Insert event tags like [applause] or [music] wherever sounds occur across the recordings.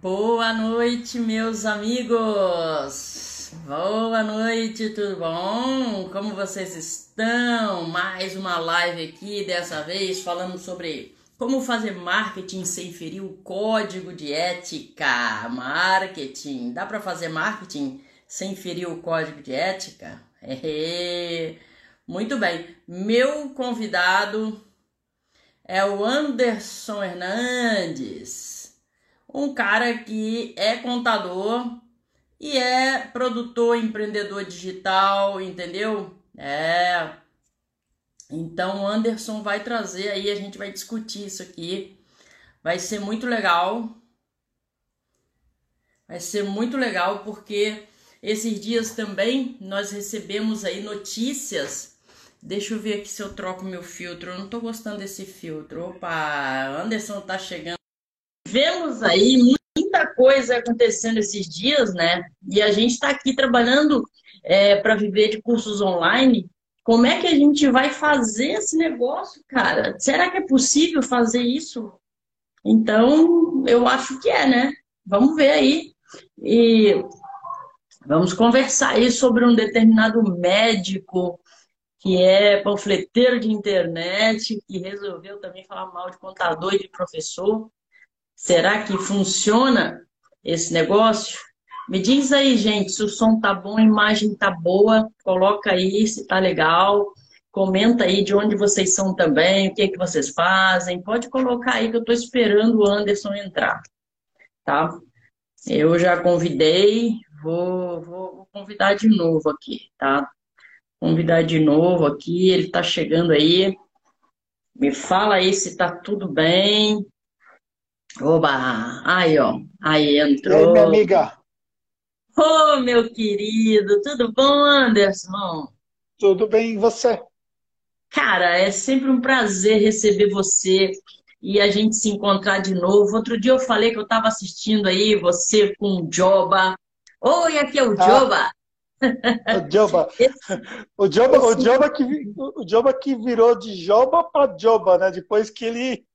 Boa noite, meus amigos! Boa noite, tudo bom? Como vocês estão? Mais uma live aqui, dessa vez falando sobre como fazer marketing sem ferir o código de ética. Marketing, dá para fazer marketing sem ferir o código de ética? [laughs] Muito bem, meu convidado é o Anderson Hernandes um cara que é contador e é produtor, empreendedor digital, entendeu? É. Então o Anderson vai trazer aí, a gente vai discutir isso aqui. Vai ser muito legal. Vai ser muito legal porque esses dias também nós recebemos aí notícias. Deixa eu ver aqui se eu troco meu filtro. Eu não tô gostando desse filtro. Opa, Anderson tá chegando vemos aí muita coisa acontecendo esses dias, né? E a gente está aqui trabalhando é, para viver de cursos online. Como é que a gente vai fazer esse negócio, cara? Será que é possível fazer isso? Então, eu acho que é, né? Vamos ver aí. E vamos conversar aí sobre um determinado médico que é panfleteiro de internet, que resolveu também falar mal de contador e de professor. Será que funciona esse negócio? Me diz aí, gente, se o som tá bom, a imagem tá boa, coloca aí se tá legal, comenta aí de onde vocês são também, o que é que vocês fazem, pode colocar aí que eu tô esperando o Anderson entrar, tá? Eu já convidei, vou, vou, vou convidar de novo aqui, tá? Convidar de novo aqui, ele tá chegando aí. Me fala aí se tá tudo bem. Oba! Aí, ó. Aí entrou. E aí, minha amiga? Ô, oh, meu querido, tudo bom, Anderson? Tudo bem, e você? Cara, é sempre um prazer receber você e a gente se encontrar de novo. Outro dia eu falei que eu estava assistindo aí você com o Joba. Oi, aqui é o ah. Joba. O Joba. [laughs] O Joba, o Joba, que, o Joba que virou de Joba para Joba, né? Depois que ele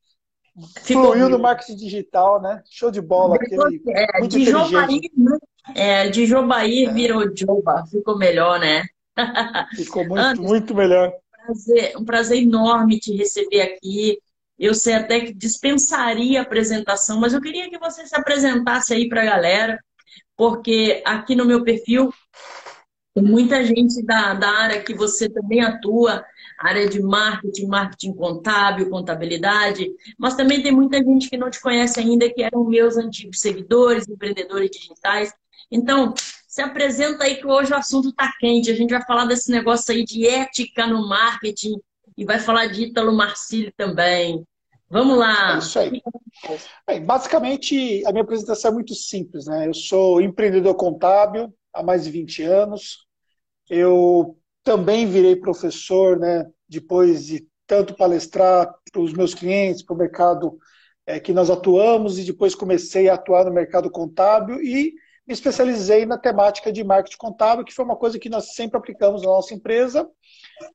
Fluiu no marketing digital, né? Show de bola. Aquele, é, muito de Jobaí, né? é, de Jobaí é. virou Joba. Ficou melhor, né? [laughs] Ficou muito, Anderson, muito melhor. Prazer, um prazer enorme te receber aqui. Eu sei até que dispensaria a apresentação, mas eu queria que você se apresentasse aí para a galera, porque aqui no meu perfil tem muita gente da, da área que você também atua, área de marketing, marketing contábil, contabilidade, mas também tem muita gente que não te conhece ainda, que eram meus antigos seguidores, empreendedores digitais. Então, se apresenta aí que hoje o assunto está quente. A gente vai falar desse negócio aí de ética no marketing e vai falar de Ítalo Marcílio também. Vamos lá. É isso aí. Bem, basicamente, a minha apresentação é muito simples. Né? Eu sou empreendedor contábil há mais de 20 anos. Eu também virei professor, né, depois de tanto palestrar para os meus clientes, para o mercado é, que nós atuamos, e depois comecei a atuar no mercado contábil e me especializei na temática de marketing contábil, que foi uma coisa que nós sempre aplicamos na nossa empresa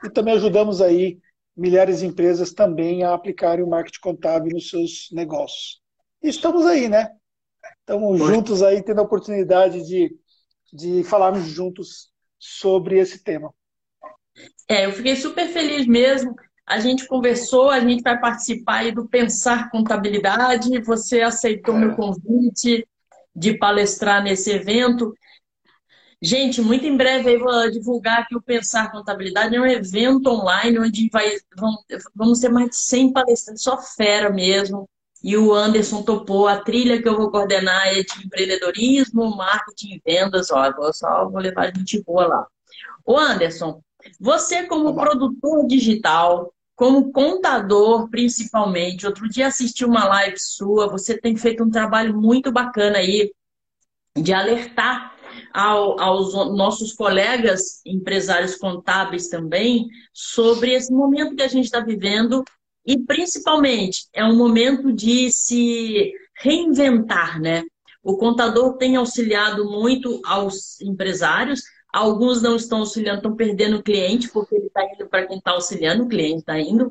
e também ajudamos aí milhares de empresas também a aplicarem o marketing contábil nos seus negócios. E estamos aí, né? Estamos juntos aí, tendo a oportunidade de, de falarmos juntos sobre esse tema. É, eu fiquei super feliz mesmo. A gente conversou, a gente vai participar aí do Pensar Contabilidade. Você aceitou é. meu convite de palestrar nesse evento. Gente, muito em breve eu vou divulgar que o Pensar Contabilidade é um evento online onde vai, vamos ter mais de 100 palestrantes, só fera mesmo. E o Anderson topou. A trilha que eu vou coordenar é de empreendedorismo, marketing e vendas. Ó, vou só vou levar a gente boa lá. O Anderson, você, como produtor digital, como contador, principalmente, outro dia assisti uma live sua, você tem feito um trabalho muito bacana aí de alertar ao, aos nossos colegas empresários contábeis também sobre esse momento que a gente está vivendo e, principalmente, é um momento de se reinventar, né? O contador tem auxiliado muito aos empresários Alguns não estão auxiliando, estão perdendo o cliente, porque ele está indo para quem está auxiliando, o cliente está indo.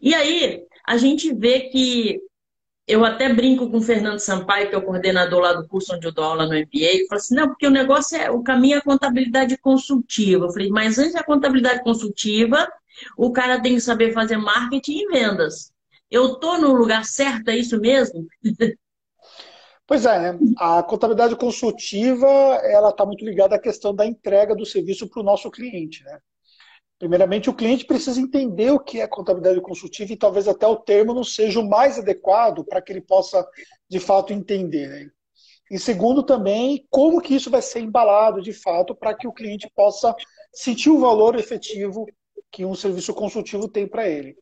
E aí, a gente vê que eu até brinco com o Fernando Sampaio, que é o coordenador lá do curso onde eu dou aula no MBA, e falo assim, não, porque o negócio é, o caminho é a contabilidade consultiva. Eu falei, mas antes da contabilidade consultiva, o cara tem que saber fazer marketing e vendas. Eu estou no lugar certo, é isso mesmo? [laughs] Pois é, né? A contabilidade consultiva, ela está muito ligada à questão da entrega do serviço para o nosso cliente, né? Primeiramente, o cliente precisa entender o que é contabilidade consultiva e talvez até o termo não seja o mais adequado para que ele possa, de fato, entender. Né? E segundo, também, como que isso vai ser embalado, de fato, para que o cliente possa sentir o valor efetivo que um serviço consultivo tem para ele.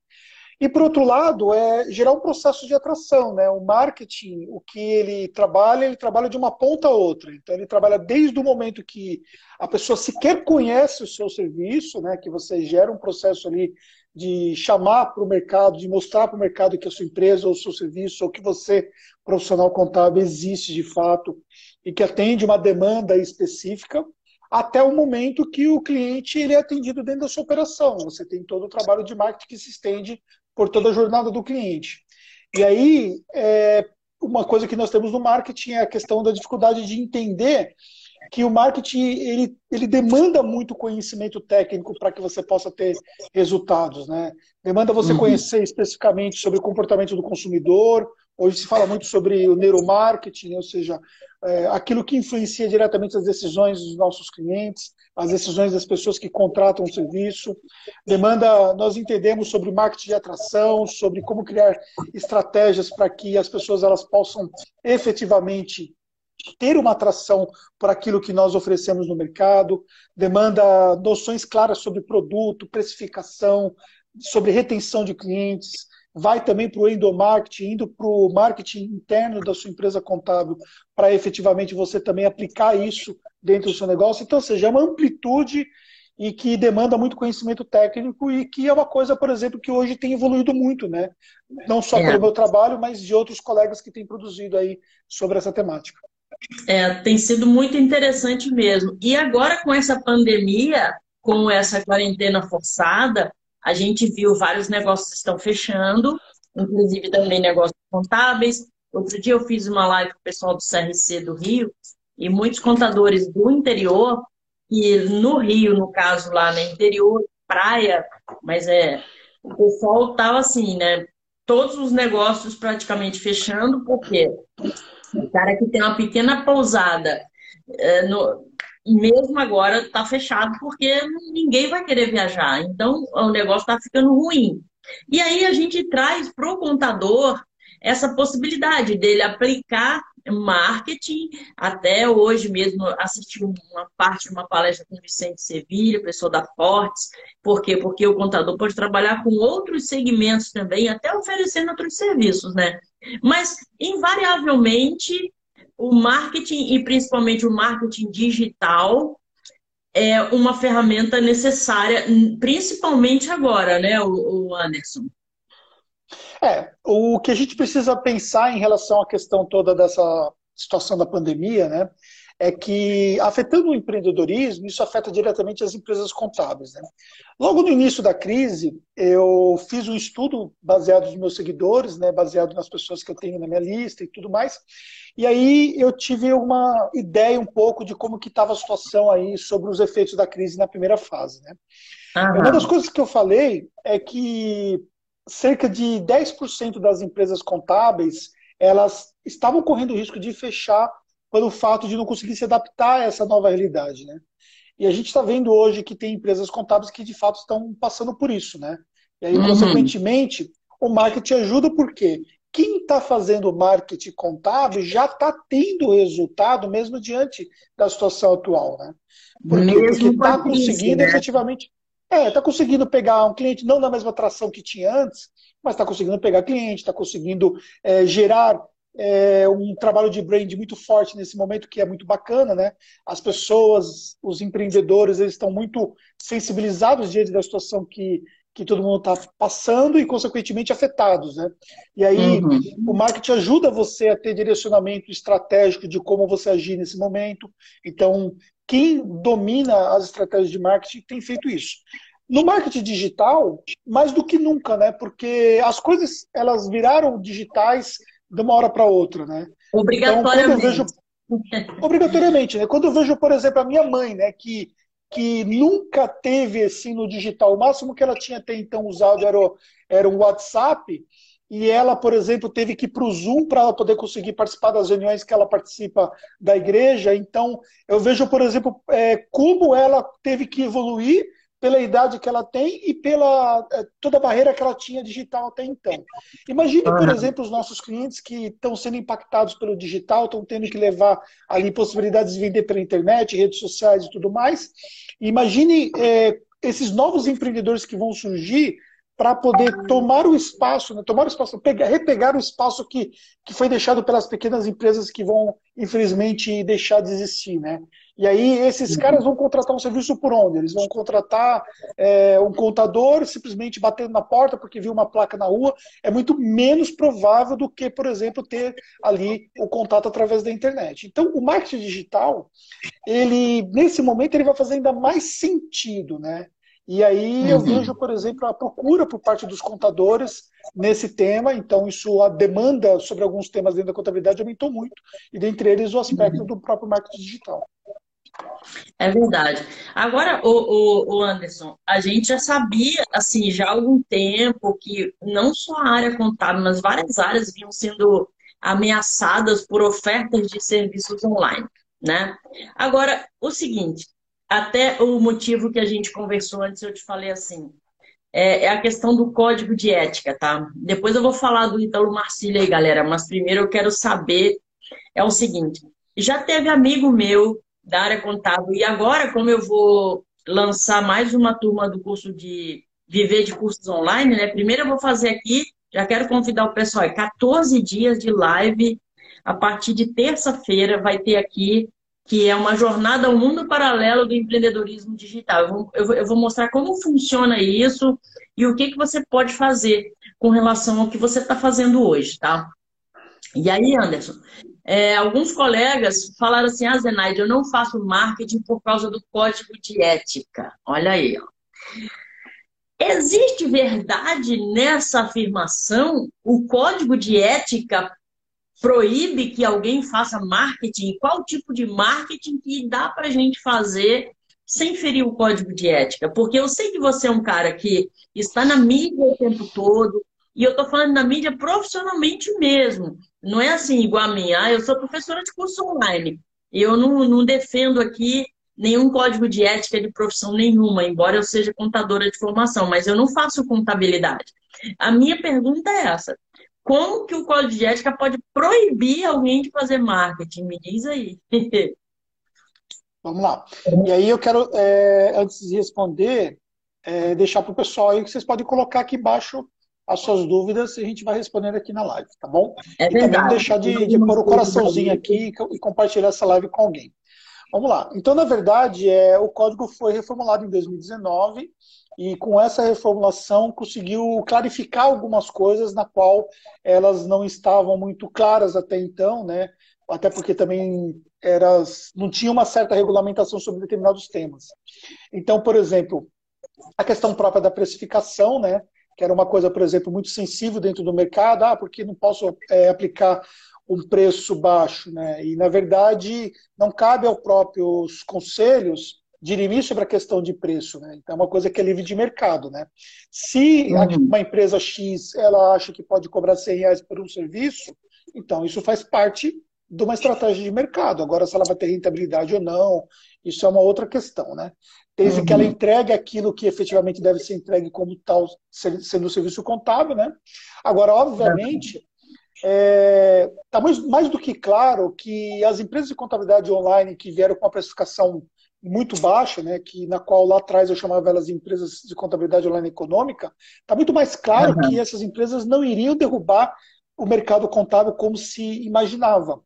E, por outro lado, é gerar um processo de atração. Né? O marketing, o que ele trabalha, ele trabalha de uma ponta a outra. Então, ele trabalha desde o momento que a pessoa sequer conhece o seu serviço, né? que você gera um processo ali de chamar para o mercado, de mostrar para o mercado que a sua empresa ou o seu serviço, ou que você, profissional contábil, existe de fato e que atende uma demanda específica, até o momento que o cliente ele é atendido dentro da sua operação. Você tem todo o trabalho de marketing que se estende por toda a jornada do cliente. E aí, é, uma coisa que nós temos no marketing é a questão da dificuldade de entender que o marketing ele, ele demanda muito conhecimento técnico para que você possa ter resultados, né? Demanda você uhum. conhecer especificamente sobre o comportamento do consumidor. Hoje se fala muito sobre o neuromarketing, ou seja, é, aquilo que influencia diretamente as decisões dos nossos clientes, as decisões das pessoas que contratam o serviço. Demanda, nós entendemos sobre marketing de atração, sobre como criar estratégias para que as pessoas elas possam efetivamente ter uma atração por aquilo que nós oferecemos no mercado, demanda noções claras sobre produto, precificação, sobre retenção de clientes, vai também para o endomarketing, indo para o marketing interno da sua empresa contábil, para efetivamente você também aplicar isso dentro do seu negócio. Então, ou seja, é uma amplitude e que demanda muito conhecimento técnico e que é uma coisa, por exemplo, que hoje tem evoluído muito, né? Não só é. pelo meu trabalho, mas de outros colegas que têm produzido aí sobre essa temática. É, tem sido muito interessante mesmo. E agora com essa pandemia, com essa quarentena forçada, a gente viu vários negócios estão fechando, inclusive também negócios contábeis. Outro dia eu fiz uma live com o pessoal do CRC do Rio e muitos contadores do interior, e no Rio, no caso lá no interior, praia, mas é o pessoal estava assim, né? Todos os negócios praticamente fechando, porque o cara que tem uma pequena pousada é, no, mesmo agora está fechado porque ninguém vai querer viajar. Então o negócio está ficando ruim. E aí a gente traz para o contador essa possibilidade dele aplicar marketing. Até hoje mesmo assisti uma parte de uma palestra com o Vicente Sevilha, pessoa da Fortes. Por quê? Porque o contador pode trabalhar com outros segmentos também, até oferecendo outros serviços, né? Mas, invariavelmente, o marketing e principalmente o marketing digital é uma ferramenta necessária, principalmente agora, né, o Anderson? É, o que a gente precisa pensar em relação à questão toda dessa situação da pandemia, né, é que, afetando o empreendedorismo, isso afeta diretamente as empresas contábeis. Né? Logo no início da crise, eu fiz um estudo baseado nos meus seguidores, né, baseado nas pessoas que eu tenho na minha lista e tudo mais, e aí eu tive uma ideia um pouco de como que estava a situação aí sobre os efeitos da crise na primeira fase. Né? Uma das coisas que eu falei é que cerca de 10% das empresas contábeis elas estavam correndo o risco de fechar pelo fato de não conseguir se adaptar a essa nova realidade, né? E a gente está vendo hoje que tem empresas contábeis que de fato estão passando por isso, né? E aí, uhum. consequentemente, o marketing ajuda porque quem está fazendo marketing contábil já está tendo resultado mesmo diante da situação atual, né? Porque está conseguindo né? efetivamente. É, está conseguindo pegar um cliente não na mesma atração que tinha antes, mas está conseguindo pegar cliente, está conseguindo é, gerar é, um trabalho de brand muito forte nesse momento, que é muito bacana, né? As pessoas, os empreendedores, eles estão muito sensibilizados diante da situação que, que todo mundo está passando e, consequentemente, afetados, né? E aí, uhum. o marketing ajuda você a ter direcionamento estratégico de como você agir nesse momento. Então, quem domina as estratégias de marketing tem feito isso. No marketing digital, mais do que nunca, né? Porque as coisas elas viraram digitais de uma hora para outra, né? Obrigatoriamente. Então, vejo, obrigatoriamente, né? Quando eu vejo, por exemplo, a minha mãe, né, que, que nunca teve assim no digital, o máximo que ela tinha até então usado era o, era o WhatsApp, e ela, por exemplo, teve que ir para o Zoom para ela poder conseguir participar das reuniões que ela participa da igreja. Então, eu vejo, por exemplo, é, como ela teve que evoluir pela idade que ela tem e pela é, toda a barreira que ela tinha digital até então. Imagine, por exemplo, os nossos clientes que estão sendo impactados pelo digital, estão tendo que levar ali possibilidades de vender pela internet, redes sociais e tudo mais. Imagine é, esses novos empreendedores que vão surgir para poder tomar o espaço, né, tomar o espaço, pegar, repegar o espaço que, que foi deixado pelas pequenas empresas que vão, infelizmente, deixar de existir, né? E aí esses caras vão contratar um serviço por onde? Eles vão contratar é, um contador simplesmente batendo na porta porque viu uma placa na rua. É muito menos provável do que, por exemplo, ter ali o contato através da internet. Então, o marketing digital, ele nesse momento ele vai fazer ainda mais sentido, né? E aí eu uhum. vejo, por exemplo, a procura por parte dos contadores nesse tema, então isso, a demanda sobre alguns temas dentro da contabilidade aumentou muito, e dentre eles o aspecto uhum. do próprio marketing digital. É verdade. Agora, o, o, Anderson, a gente já sabia, assim, já há algum tempo que não só a área contábil, mas várias áreas vinham sendo ameaçadas por ofertas de serviços online, né? Agora, o seguinte, até o motivo que a gente conversou antes, eu te falei assim, é, é, a questão do código de ética, tá? Depois eu vou falar do Ítalo Marcílio aí, galera, mas primeiro eu quero saber, é o seguinte, já teve amigo meu da área contábil, e agora, como eu vou lançar mais uma turma do curso de Viver de Cursos Online, né? Primeiro eu vou fazer aqui, já quero convidar o pessoal, 14 dias de live, a partir de terça-feira vai ter aqui que é uma jornada ao mundo paralelo do empreendedorismo digital. Eu vou, eu vou mostrar como funciona isso e o que, que você pode fazer com relação ao que você está fazendo hoje, tá? E aí, Anderson, é, alguns colegas falaram assim, ah, Zenaide, eu não faço marketing por causa do código de ética. Olha aí, ó. Existe verdade nessa afirmação? O código de ética proíbe que alguém faça marketing? Qual tipo de marketing que dá para a gente fazer sem ferir o código de ética? Porque eu sei que você é um cara que está na mídia o tempo todo, e eu estou falando na mídia profissionalmente mesmo. Não é assim igual a mim. Ah, eu sou professora de curso online. E eu não, não defendo aqui nenhum código de ética de profissão nenhuma, embora eu seja contadora de formação, mas eu não faço contabilidade. A minha pergunta é essa: como que o código de ética pode proibir alguém de fazer marketing? Me diz aí. [laughs] Vamos lá. E aí eu quero, é, antes de responder, é, deixar para o pessoal aí que vocês podem colocar aqui embaixo as suas dúvidas e a gente vai respondendo aqui na live, tá bom? É e também deixar de, de pôr o coraçãozinho aqui e compartilhar essa live com alguém. Vamos lá. Então, na verdade, é, o código foi reformulado em 2019 e com essa reformulação conseguiu clarificar algumas coisas na qual elas não estavam muito claras até então, né? Até porque também eras, não tinha uma certa regulamentação sobre determinados temas. Então, por exemplo, a questão própria da precificação, né? Que era uma coisa, por exemplo, muito sensível dentro do mercado, ah, porque não posso é, aplicar um preço baixo, né? E na verdade não cabe aos próprios conselhos dirimir sobre a questão de preço, né? Então é uma coisa que é livre de mercado, né? Se uhum. uma empresa X ela acha que pode cobrar 100 reais por um serviço, então isso faz parte de uma estratégia de mercado. Agora, se ela vai ter rentabilidade ou não, isso é uma outra questão, né? Desde uhum. que ela uhum. entregue aquilo que efetivamente deve ser entregue como tal, sendo o serviço contábil, né? Agora, obviamente, está é, tá mais, mais do que claro que as empresas de contabilidade online que vieram com a precificação muito baixa, né, que na qual lá atrás eu chamava elas de empresas de contabilidade online econômica, está muito mais claro uhum. que essas empresas não iriam derrubar o mercado contábil como se imaginava.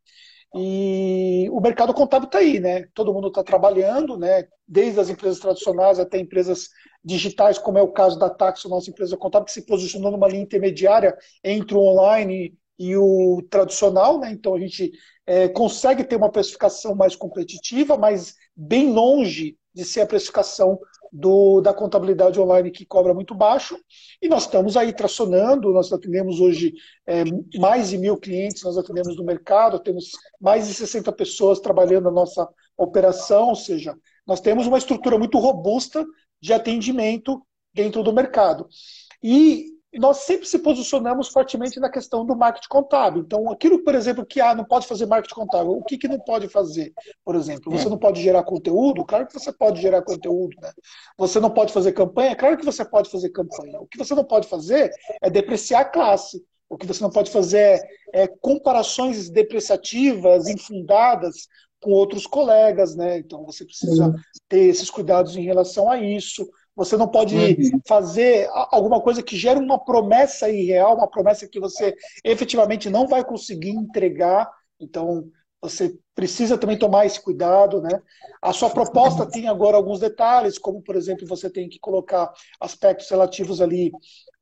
E o mercado contábil está aí, né? Todo mundo está trabalhando, né? Desde as empresas tradicionais até empresas digitais, como é o caso da Taxo, nossa empresa contábil, que se posicionou numa linha intermediária entre o online e o tradicional, né? Então a gente é, consegue ter uma precificação mais competitiva, mas bem longe de ser a precificação do, da contabilidade online que cobra muito baixo, e nós estamos aí tracionando, nós atendemos hoje é, mais de mil clientes, nós atendemos no mercado, temos mais de 60 pessoas trabalhando na nossa operação, ou seja, nós temos uma estrutura muito robusta de atendimento dentro do mercado. E nós sempre se posicionamos fortemente na questão do marketing contábil. Então, aquilo, por exemplo, que ah, não pode fazer marketing contábil, o que, que não pode fazer? Por exemplo, você não pode gerar conteúdo? Claro que você pode gerar conteúdo. Né? Você não pode fazer campanha? Claro que você pode fazer campanha. O que você não pode fazer é depreciar a classe. O que você não pode fazer é, é comparações depreciativas, infundadas com outros colegas, né? Então você precisa ter esses cuidados em relação a isso. Você não pode uhum. fazer alguma coisa que gere uma promessa irreal, uma promessa que você efetivamente não vai conseguir entregar. Então, você precisa também tomar esse cuidado, né? A sua proposta tem agora alguns detalhes, como, por exemplo, você tem que colocar aspectos relativos ali,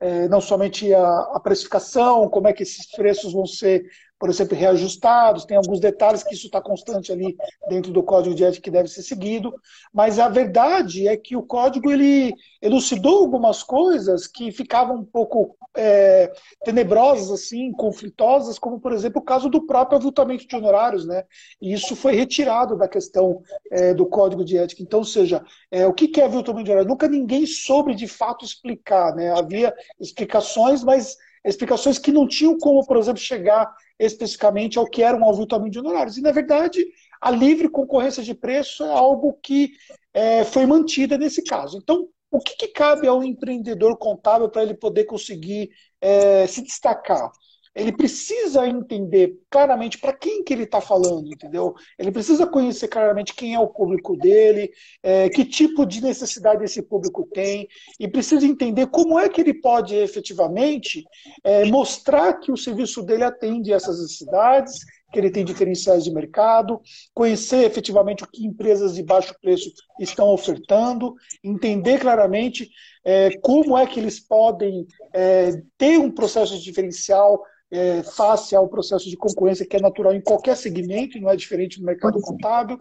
é, não somente a, a precificação, como é que esses preços vão ser por exemplo, reajustados, tem alguns detalhes que isso está constante ali dentro do código de ética que deve ser seguido, mas a verdade é que o código ele elucidou algumas coisas que ficavam um pouco é, tenebrosas, assim, conflitosas, como, por exemplo, o caso do próprio avultamento de honorários, né? E isso foi retirado da questão é, do código de ética. Então, ou seja, é, o que é avultamento de honorários? Nunca ninguém soube de fato explicar, né? Havia explicações, mas explicações que não tinham como, por exemplo, chegar especificamente ao que era um aviltamento de honorários. E, na verdade, a livre concorrência de preço é algo que é, foi mantida nesse caso. Então, o que, que cabe ao empreendedor contábil para ele poder conseguir é, se destacar? Ele precisa entender claramente para quem que ele está falando, entendeu? Ele precisa conhecer claramente quem é o público dele, é, que tipo de necessidade esse público tem, e precisa entender como é que ele pode efetivamente é, mostrar que o serviço dele atende essas necessidades, que ele tem diferenciais de mercado, conhecer efetivamente o que empresas de baixo preço estão ofertando, entender claramente é, como é que eles podem é, ter um processo diferencial é, face ao processo de concorrência que é natural em qualquer segmento, não é diferente no mercado contábil.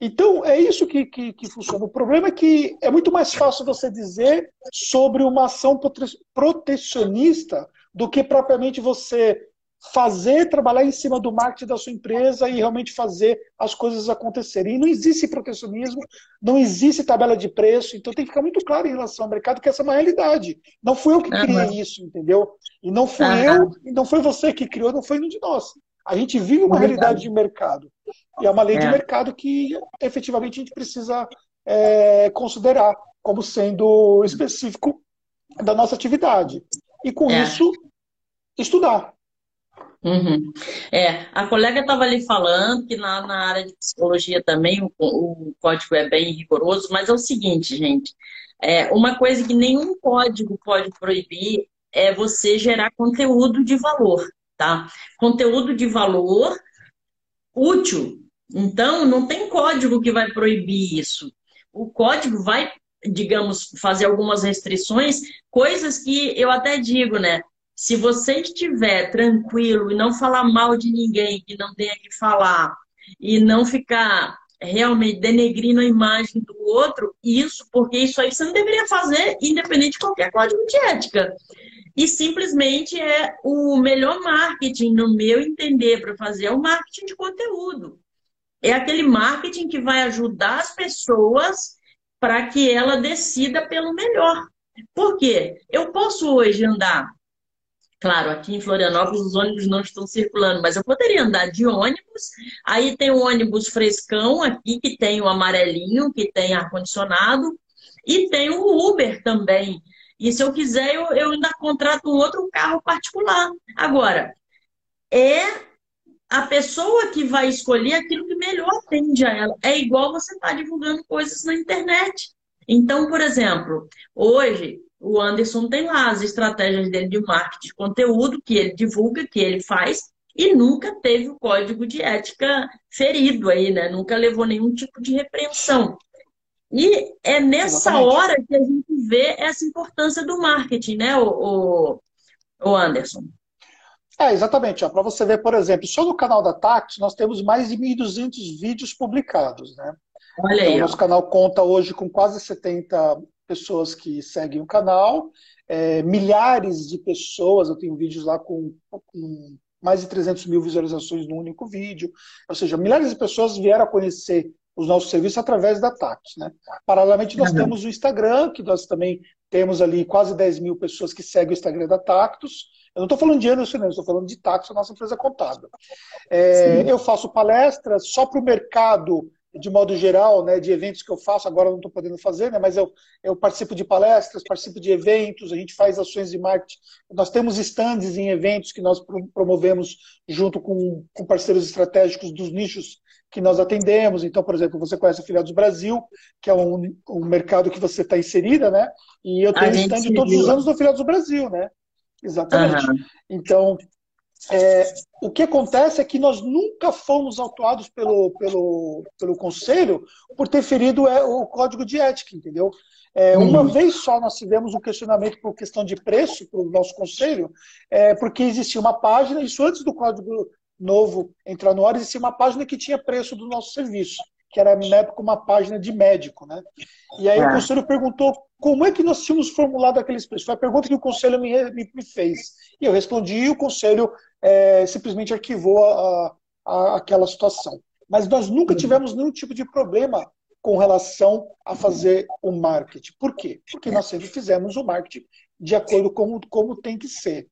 Então, é isso que, que, que, funciona. O problema é que é muito mais fácil você dizer sobre uma ação protecionista do que propriamente você fazer, trabalhar em cima do marketing da sua empresa e realmente fazer as coisas acontecerem. E não existe protecionismo, não existe tabela de preço, então tem que ficar muito claro em relação ao mercado que essa é uma realidade. Não fui eu que criei uhum. isso, entendeu? E não fui uhum. eu, e não foi você que criou, não foi nenhum de nós. A gente vive uma realidade de mercado. E é uma lei é. de mercado que efetivamente a gente precisa é, considerar como sendo específico da nossa atividade. E com é. isso, estudar. Uhum. É, a colega estava ali falando que na, na área de psicologia também o, o, código é bem rigoroso, mas é o seguinte, gente, é, uma coisa que nenhum código pode proibir é você gerar conteúdo de valor, tá? Conteúdo de valor útil. Então, não tem código que vai proibir isso. O código vai, digamos, fazer algumas restrições, coisas que eu até digo, né? Se você estiver tranquilo e não falar mal de ninguém que não tenha que falar, e não ficar realmente denegrindo a imagem do outro, isso, porque isso aí você não deveria fazer, independente de qualquer código de ética. E simplesmente é o melhor marketing, no meu entender, para fazer, é o marketing de conteúdo. É aquele marketing que vai ajudar as pessoas para que ela decida pelo melhor. Por quê? Eu posso hoje andar Claro, aqui em Florianópolis os ônibus não estão circulando, mas eu poderia andar de ônibus. Aí tem o ônibus frescão aqui, que tem o amarelinho, que tem ar-condicionado, e tem o Uber também. E se eu quiser, eu, eu ainda contrato um outro carro particular. Agora, é a pessoa que vai escolher aquilo que melhor atende a ela. É igual você estar tá divulgando coisas na internet. Então, por exemplo, hoje o Anderson tem lá as estratégias dele de marketing de conteúdo que ele divulga, que ele faz, e nunca teve o código de ética ferido aí, né? Nunca levou nenhum tipo de repreensão. E é nessa Exatamente. hora que a gente vê essa importância do marketing, né, o, o, o Anderson? É, exatamente. Para você ver, por exemplo, só no canal da Tax nós temos mais de 1.200 vídeos publicados, né? Olha então, aí. Nosso canal conta hoje com quase 70 pessoas que seguem o canal, é, milhares de pessoas, eu tenho vídeos lá com, com mais de 300 mil visualizações no único vídeo, ou seja, milhares de pessoas vieram a conhecer os nossos serviços através da Tactus. Né? Paralelamente, nós uhum. temos o Instagram, que nós também temos ali quase 10 mil pessoas que seguem o Instagram da Tactus. Eu não estou falando de Anderson, eu estou falando de Tactus, a nossa empresa contábil. É, eu faço palestras só para o mercado de modo geral, né, de eventos que eu faço, agora não estou podendo fazer, né, mas eu, eu participo de palestras, participo de eventos, a gente faz ações de marketing. Nós temos stands em eventos que nós promovemos junto com, com parceiros estratégicos dos nichos que nós atendemos. Então, por exemplo, você conhece a Filiados Brasil, que é um, um mercado que você está inserida, né? E eu tenho stand todos os anos no Filiados Brasil, né? Exatamente. Uhum. Então, é, o que acontece é que nós nunca fomos autuados pelo, pelo, pelo Conselho por ter ferido é, o código de ética, entendeu? É, uhum. Uma vez só nós tivemos um questionamento por questão de preço para o nosso conselho, é, porque existia uma página, isso antes do código novo entrar no ar, existia uma página que tinha preço do nosso serviço, que era na época uma página de médico, né? E aí é. o conselho perguntou como é que nós tínhamos formulado aqueles preços. Foi a pergunta que o conselho me, me, me fez. E eu respondi e o conselho é, simplesmente arquivou a, a, aquela situação. Mas nós nunca tivemos nenhum tipo de problema com relação a fazer o marketing. Por quê? Porque nós sempre fizemos o marketing de acordo com como tem que ser.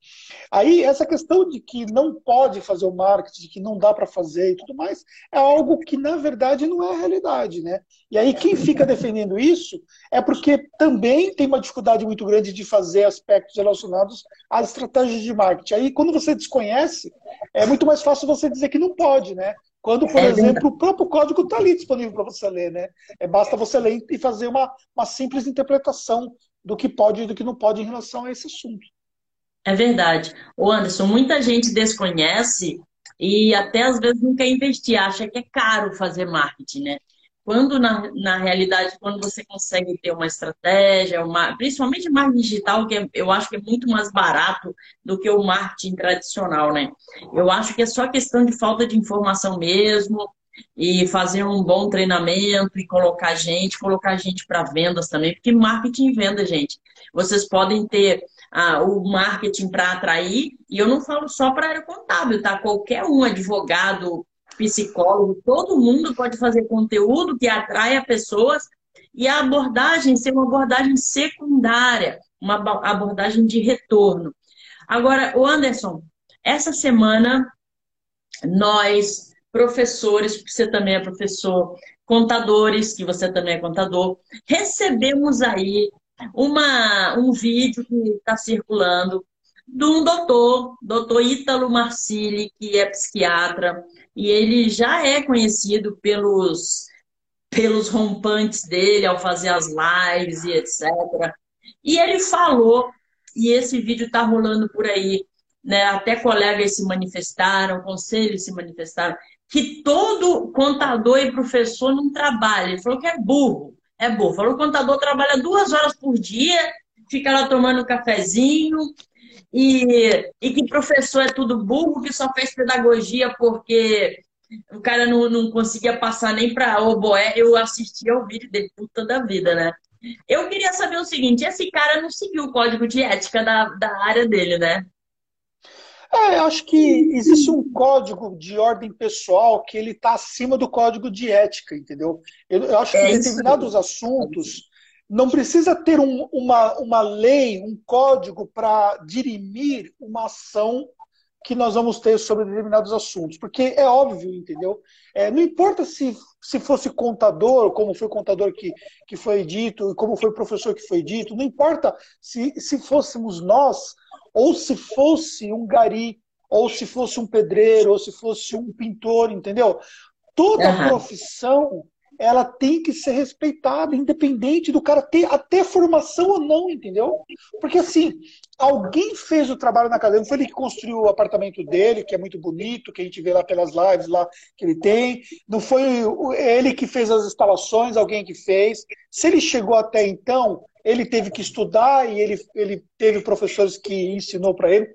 Aí, essa questão de que não pode fazer o marketing, de que não dá para fazer e tudo mais, é algo que, na verdade, não é a realidade. Né? E aí, quem fica defendendo isso é porque também tem uma dificuldade muito grande de fazer aspectos relacionados às estratégias de marketing. Aí, quando você desconhece, é muito mais fácil você dizer que não pode, né? Quando, por é exemplo, o próprio código está ali disponível para você ler, né? É, basta você ler e fazer uma, uma simples interpretação do que pode e do que não pode em relação a esse assunto. É verdade. O Anderson, muita gente desconhece e até às vezes não quer investir, acha que é caro fazer marketing, né? Quando na, na realidade, quando você consegue ter uma estratégia, uma, principalmente marketing digital, que é, eu acho que é muito mais barato do que o marketing tradicional, né? Eu acho que é só questão de falta de informação mesmo, e fazer um bom treinamento e colocar gente, colocar gente para vendas também, porque marketing e venda, gente. Vocês podem ter ah, o marketing para atrair, e eu não falo só para área contábil, tá? Qualquer um, advogado, psicólogo, todo mundo pode fazer conteúdo que atraia pessoas e a abordagem ser uma abordagem secundária, uma abordagem de retorno. Agora, o Anderson, essa semana nós professores, porque você também é professor, contadores, que você também é contador. Recebemos aí uma, um vídeo que está circulando de um doutor, doutor Ítalo Marcilli, que é psiquiatra, e ele já é conhecido pelos, pelos rompantes dele ao fazer as lives e etc. E ele falou, e esse vídeo está rolando por aí, né? até colegas se manifestaram, conselhos se manifestaram, que todo contador e professor não trabalha. Ele falou que é burro. É burro. Falou que o contador trabalha duas horas por dia, fica lá tomando um cafezinho, e, e que professor é tudo burro, que só fez pedagogia porque o cara não, não conseguia passar nem para oboé. Eu assisti ao vídeo dele puta da vida, né? Eu queria saber o seguinte: esse cara não seguiu o código de ética da, da área dele, né? É, acho que existe um código de ordem pessoal que ele está acima do código de ética, entendeu? Eu, eu acho que em determinados assuntos não precisa ter um, uma, uma lei, um código para dirimir uma ação que nós vamos ter sobre determinados assuntos, porque é óbvio, entendeu? É, não importa se, se fosse contador, como foi o contador que, que foi dito, como foi o professor que foi dito, não importa se, se fôssemos nós ou se fosse um gari, ou se fosse um pedreiro, ou se fosse um pintor, entendeu? Toda uhum. profissão ela tem que ser respeitada, independente do cara ter até formação ou não, entendeu? Porque assim, alguém fez o trabalho na casa dele, foi ele que construiu o apartamento dele, que é muito bonito, que a gente vê lá pelas lives lá que ele tem, não foi ele que fez as instalações, alguém que fez. Se ele chegou até então, ele teve que estudar e ele, ele teve professores que ensinou para ele.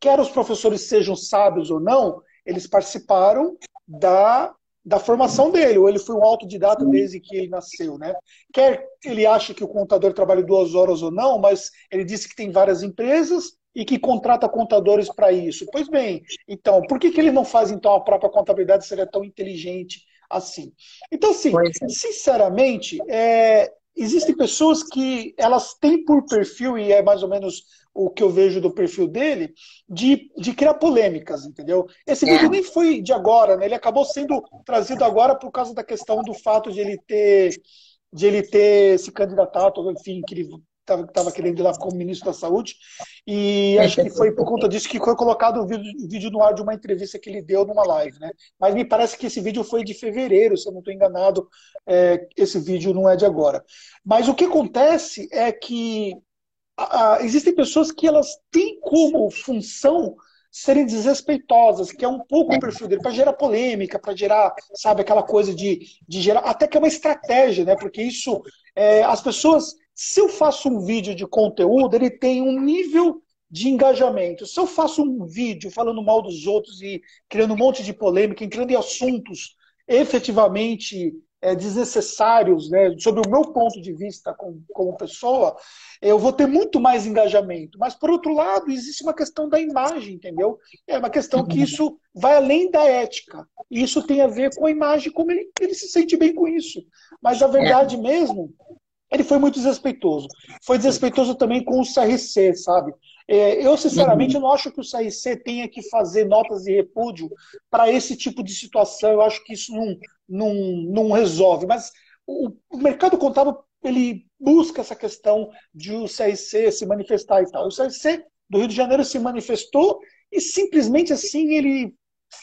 Quer os professores sejam sábios ou não, eles participaram da da formação dele, ou ele foi um autodidata desde que ele nasceu, né? Quer ele acha que o contador trabalha duas horas ou não, mas ele disse que tem várias empresas e que contrata contadores para isso. Pois bem, então, por que, que ele não faz então a própria contabilidade se ele é tão inteligente assim? Então, sim, é. sinceramente, é, existem pessoas que elas têm por perfil, e é mais ou menos o que eu vejo do perfil dele, de, de criar polêmicas, entendeu? Esse é. vídeo nem foi de agora, né? Ele acabou sendo trazido agora por causa da questão do fato de ele ter de ele ter se candidatado, enfim, que ele estava querendo ir lá como ministro da Saúde, e acho que foi por conta disso que foi colocado o vídeo, vídeo no ar de uma entrevista que ele deu numa live, né? Mas me parece que esse vídeo foi de fevereiro, se eu não estou enganado, é, esse vídeo não é de agora. Mas o que acontece é que existem pessoas que elas têm como função serem desrespeitosas, que é um pouco o perfil dele, para gerar polêmica, para gerar, sabe, aquela coisa de, de gerar, até que é uma estratégia, né? Porque isso, é, as pessoas, se eu faço um vídeo de conteúdo, ele tem um nível de engajamento. Se eu faço um vídeo falando mal dos outros e criando um monte de polêmica, entrando em assuntos efetivamente é, desnecessários, né, sobre o meu ponto de vista como, como pessoa, eu vou ter muito mais engajamento. Mas, por outro lado, existe uma questão da imagem, entendeu? É uma questão que isso vai além da ética. E isso tem a ver com a imagem, como ele, ele se sente bem com isso. Mas a verdade mesmo, ele foi muito desrespeitoso. Foi desrespeitoso também com o CRC, sabe? É, eu, sinceramente, não acho que o CRC tenha que fazer notas de repúdio para esse tipo de situação. Eu acho que isso não, não, não resolve. Mas o, o mercado contábil ele busca essa questão de o CRC se manifestar e tal. O CRC do Rio de Janeiro se manifestou e simplesmente assim ele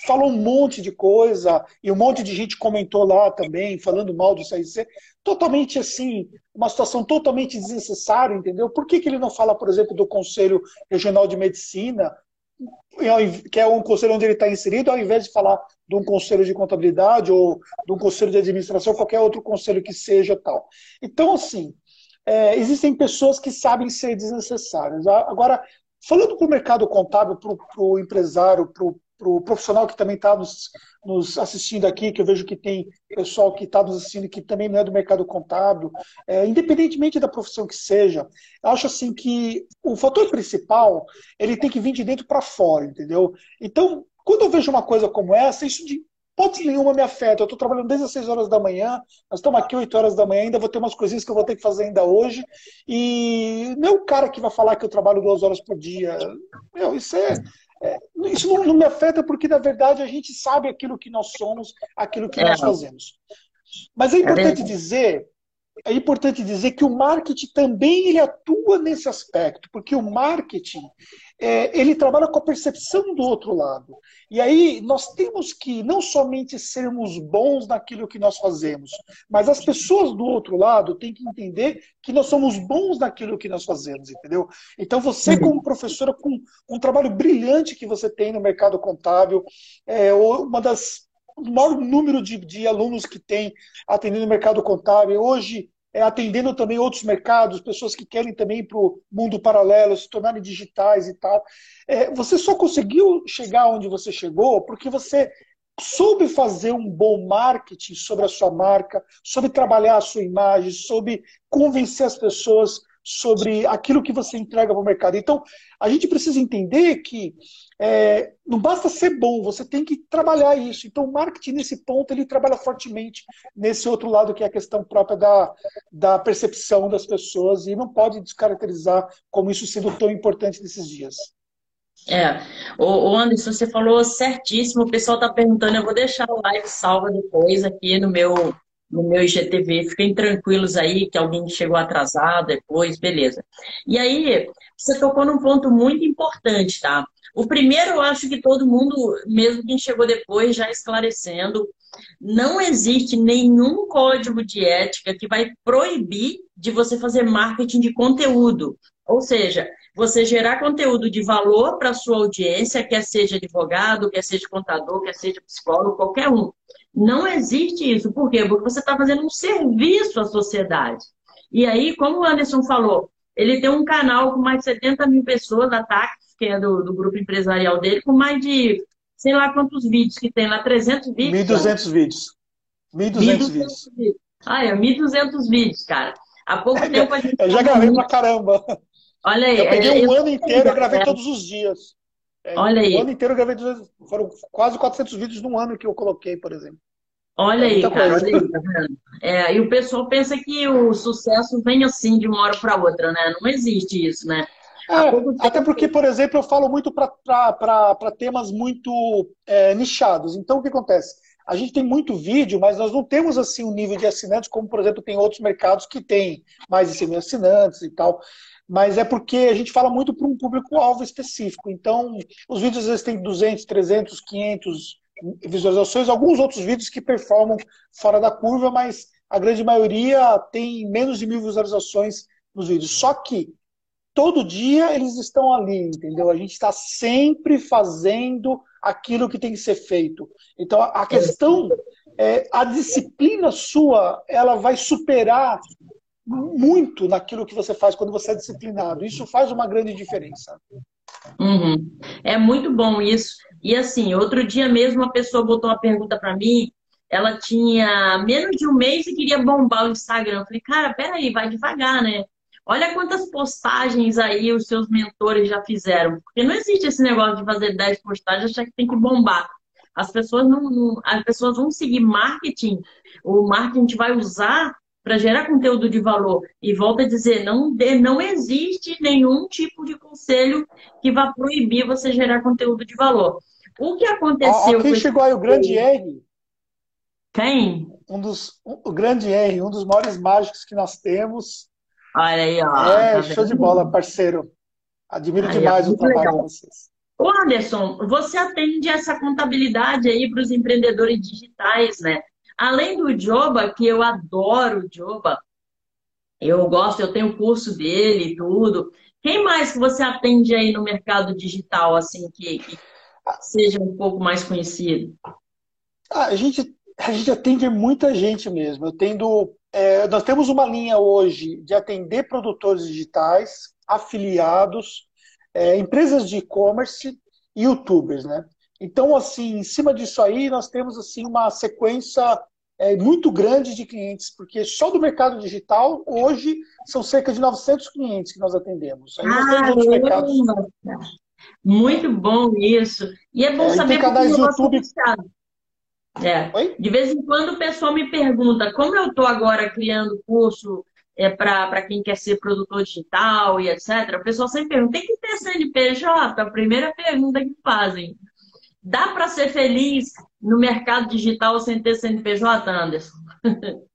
falou um monte de coisa, e um monte de gente comentou lá também, falando mal do CRC, totalmente assim, uma situação totalmente desnecessária, entendeu? Por que, que ele não fala, por exemplo, do Conselho Regional de Medicina, que é um conselho onde ele está inserido, ao invés de falar de um conselho de contabilidade ou de um conselho de administração, qualquer outro conselho que seja tal. Então, assim, é, existem pessoas que sabem ser desnecessárias. Agora, falando para o mercado contábil, para o empresário, para o para o profissional que também está nos, nos, assistindo aqui, que eu vejo que tem pessoal que está nos assistindo que também não é do mercado contábil, é, independentemente da profissão que seja, acho assim que o fator principal ele tem que vir de dentro para fora, entendeu? Então, quando eu vejo uma coisa como essa, isso de ponto nenhuma me afeta. Eu estou trabalhando desde as 6 horas da manhã, nós estamos aqui 8 horas da manhã, ainda vou ter umas coisinhas que eu vou ter que fazer ainda hoje. E não é o cara que vai falar que eu trabalho duas horas por dia. Meu, isso é, é, isso não, não, me afeta porque, na verdade, a gente sabe aquilo que nós somos, aquilo que é. nós fazemos. Mas é importante é dizer é importante dizer que o marketing também ele atua nesse aspecto, porque o marketing é, ele trabalha com a percepção do outro lado. E aí nós temos que não somente sermos bons naquilo que nós fazemos, mas as pessoas do outro lado têm que entender que nós somos bons naquilo que nós fazemos, entendeu? Então você uhum. como professora com um trabalho brilhante que você tem no mercado contábil, é uma das o maior número de, de alunos que tem atendendo o mercado contábil. Hoje, é, atendendo também outros mercados, pessoas que querem também para o mundo paralelo, se tornarem digitais e tal. É, você só conseguiu chegar onde você chegou porque você soube fazer um bom marketing sobre a sua marca, soube trabalhar a sua imagem, soube convencer as pessoas sobre aquilo que você entrega para o mercado. Então, a gente precisa entender que é, não basta ser bom, você tem que trabalhar isso. Então, o marketing, nesse ponto, ele trabalha fortemente nesse outro lado, que é a questão própria da, da percepção das pessoas, e não pode descaracterizar como isso sendo tão importante nesses dias. É, o Anderson, você falou certíssimo, o pessoal está perguntando, eu vou deixar a live salva depois aqui no meu no meu IGTV. Fiquem tranquilos aí que alguém chegou atrasado depois, beleza. E aí, você tocou num ponto muito importante, tá? O primeiro, eu acho que todo mundo, mesmo quem chegou depois, já esclarecendo, não existe nenhum código de ética que vai proibir de você fazer marketing de conteúdo. Ou seja, você gerar conteúdo de valor para sua audiência, quer seja advogado, quer seja contador, quer seja psicólogo, qualquer um. Não existe isso. Por quê? Porque você está fazendo um serviço à sociedade. E aí, como o Anderson falou, ele tem um canal com mais de 70 mil pessoas, a TAC, que é do, do grupo empresarial dele, com mais de sei lá quantos vídeos que tem lá, 300 vídeos? 1.200 vídeos. 1.200 vídeos. vídeos. Ah, é, 1.200 vídeos, cara. Há pouco [laughs] tempo a gente. Eu já gravei pra caramba. Olha aí. Eu peguei é, um ano inteiro, eu gravei todos os dias. É, Olha aí. Um ano inteiro eu gravei, foram quase 400 vídeos num ano que eu coloquei, por exemplo. Olha é aí, cara, olha aí, tá vendo? É, e o pessoal pensa que o sucesso vem assim de uma hora para outra, né? Não existe isso, né? É, até porque, por exemplo, eu falo muito para temas muito é, nichados. Então, o que acontece? A gente tem muito vídeo, mas nós não temos assim um nível de assinantes, como, por exemplo, tem outros mercados que têm mais de 100 mil assinantes e tal mas é porque a gente fala muito para um público-alvo específico. Então, os vídeos às vezes têm 200, 300, 500 visualizações, alguns outros vídeos que performam fora da curva, mas a grande maioria tem menos de mil visualizações nos vídeos. Só que todo dia eles estão ali, entendeu? A gente está sempre fazendo aquilo que tem que ser feito. Então, a questão é a disciplina sua, ela vai superar muito naquilo que você faz quando você é disciplinado. Isso faz uma grande diferença. Uhum. É muito bom isso. E assim, outro dia mesmo uma pessoa botou uma pergunta para mim. Ela tinha menos de um mês e queria bombar o Instagram. Eu falei, cara, peraí, vai devagar, né? Olha quantas postagens aí os seus mentores já fizeram. Porque não existe esse negócio de fazer 10 postagens e achar que tem que bombar. As pessoas não, não, as pessoas vão seguir marketing. O marketing vai usar para gerar conteúdo de valor. E volta a dizer, não, não existe nenhum tipo de conselho que vá proibir você gerar conteúdo de valor. O que aconteceu... quem chegou aí, o grande R. Quem? Um dos, o grande R, um dos maiores mágicos que nós temos. Olha aí, ó. É, tá show de bola, parceiro. Admiro aí, demais o trabalho legal. de vocês. Ô Anderson, você atende essa contabilidade aí para os empreendedores digitais, né? Além do Joba, que eu adoro o Joba, eu gosto, eu tenho curso dele e tudo. Quem mais que você atende aí no mercado digital, assim, que, que seja um pouco mais conhecido? Ah, a, gente, a gente atende muita gente mesmo. Eu tendo, é, nós temos uma linha hoje de atender produtores digitais, afiliados, é, empresas de e-commerce e youtubers, né? Então, assim, em cima disso aí, nós temos assim uma sequência é, muito grande de clientes, porque só do mercado digital, hoje, são cerca de 900 clientes que nós atendemos. Aí nós ah, temos outros mercados. Muito bom isso. E é bom é, saber canais do YouTube. É. Oi? De vez em quando o pessoal me pergunta como eu estou agora criando curso é, para quem quer ser produtor digital e etc. O pessoal sempre pergunta: tem que ter CNPJ? A primeira pergunta que fazem. Dá para ser feliz no mercado digital sem ter CNPJ, Anderson? [laughs]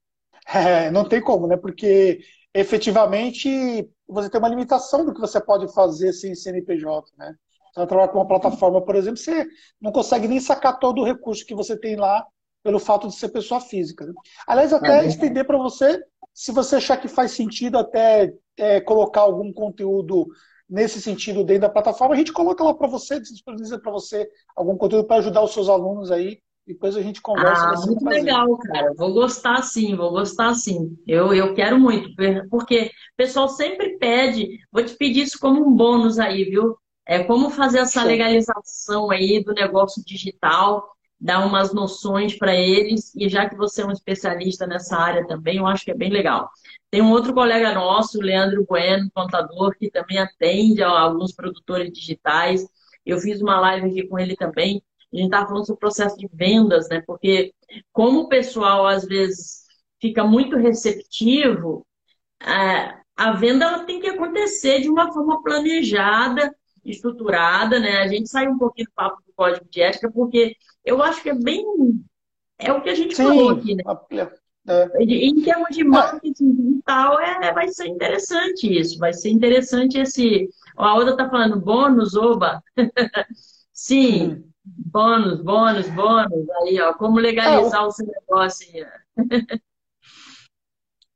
É, não tem como, né? Porque efetivamente você tem uma limitação do que você pode fazer sem CNPJ, né? Você vai trabalhar com uma plataforma, por exemplo, você não consegue nem sacar todo o recurso que você tem lá pelo fato de ser pessoa física. Né? Aliás, até é estender para você, se você achar que faz sentido até é, colocar algum conteúdo nesse sentido dentro da plataforma, a gente coloca lá para você, disponibiliza para você algum conteúdo para ajudar os seus alunos aí. Depois a gente conversa. Ah, muito legal, cara. Vou gostar sim, vou gostar sim. Eu, eu quero muito, porque o pessoal sempre pede, vou te pedir isso como um bônus aí, viu? É como fazer essa legalização aí do negócio digital, dar umas noções para eles, e já que você é um especialista nessa área também, eu acho que é bem legal. Tem um outro colega nosso, Leandro Bueno, contador, que também atende a alguns produtores digitais. Eu fiz uma live aqui com ele também. A gente estava falando sobre o processo de vendas, né? Porque como o pessoal às vezes fica muito receptivo, é, a venda ela tem que acontecer de uma forma planejada, estruturada, né? A gente sai um pouquinho do papo do código de ética, porque eu acho que é bem. É o que a gente Sim, falou aqui, né? É. Em termos de é. marketing digital, é, vai ser interessante isso. Vai ser interessante esse. A outra está falando bônus, oba. [laughs] Sim, hum. bônus, bônus, bônus. Aí, ó, como legalizar é, o... o seu negócio. [laughs]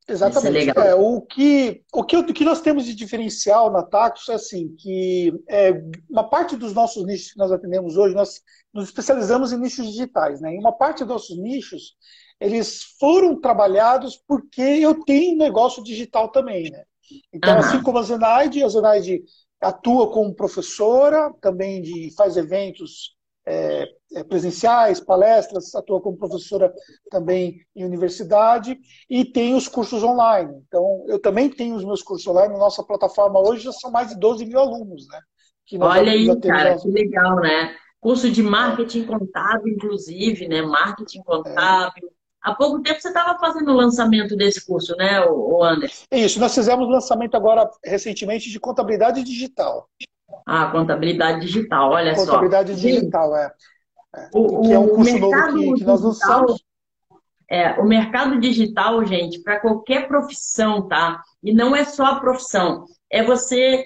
Exatamente. É, o, que, o, que, o que nós temos de diferencial na Tactus é assim, que é, uma parte dos nossos nichos que nós atendemos hoje, nós nos especializamos em nichos digitais. Né? E uma parte dos nossos nichos, eles foram trabalhados porque eu tenho um negócio digital também. Né? Então, uhum. assim como a Zenaide, a Zenaide atua como professora, também de, faz eventos é, é, presenciais, palestras, atua como professora também em universidade e tem os cursos online. Então, eu também tenho os meus cursos online. Nossa plataforma hoje já são mais de 12 mil alunos, né? Olha aí, cara, que legal, né? Curso de marketing contábil, inclusive, né? Marketing contábil. É. Há pouco tempo você estava fazendo o lançamento desse curso, né, o Anderson? Isso, nós fizemos o lançamento agora recentemente de contabilidade digital. Ah, contabilidade digital, olha contabilidade só. Contabilidade digital, é. é. O, que é um curso novo que, que nós lançamos. É, o mercado digital, gente, para qualquer profissão, tá? E não é só a profissão, é você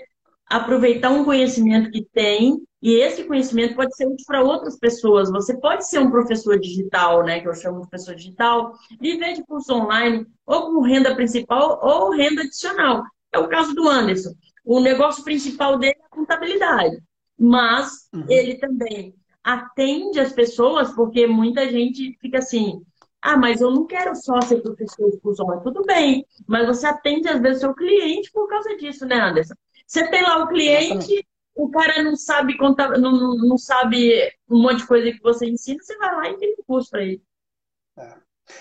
aproveitar um conhecimento que tem e esse conhecimento pode ser útil para outras pessoas. Você pode ser um professor digital, né, que eu chamo de professor digital, viver de curso online, ou como renda principal ou renda adicional. É o caso do Anderson. O negócio principal dele é a contabilidade, mas uhum. ele também atende as pessoas, porque muita gente fica assim, ah, mas eu não quero só ser professor de curso online. Tudo bem, mas você atende às vezes seu cliente por causa disso, né, Anderson? Você tem lá o cliente, o cara não sabe contar, não, não sabe um monte de coisa que você ensina, você vai lá e tem um curso para ele. É.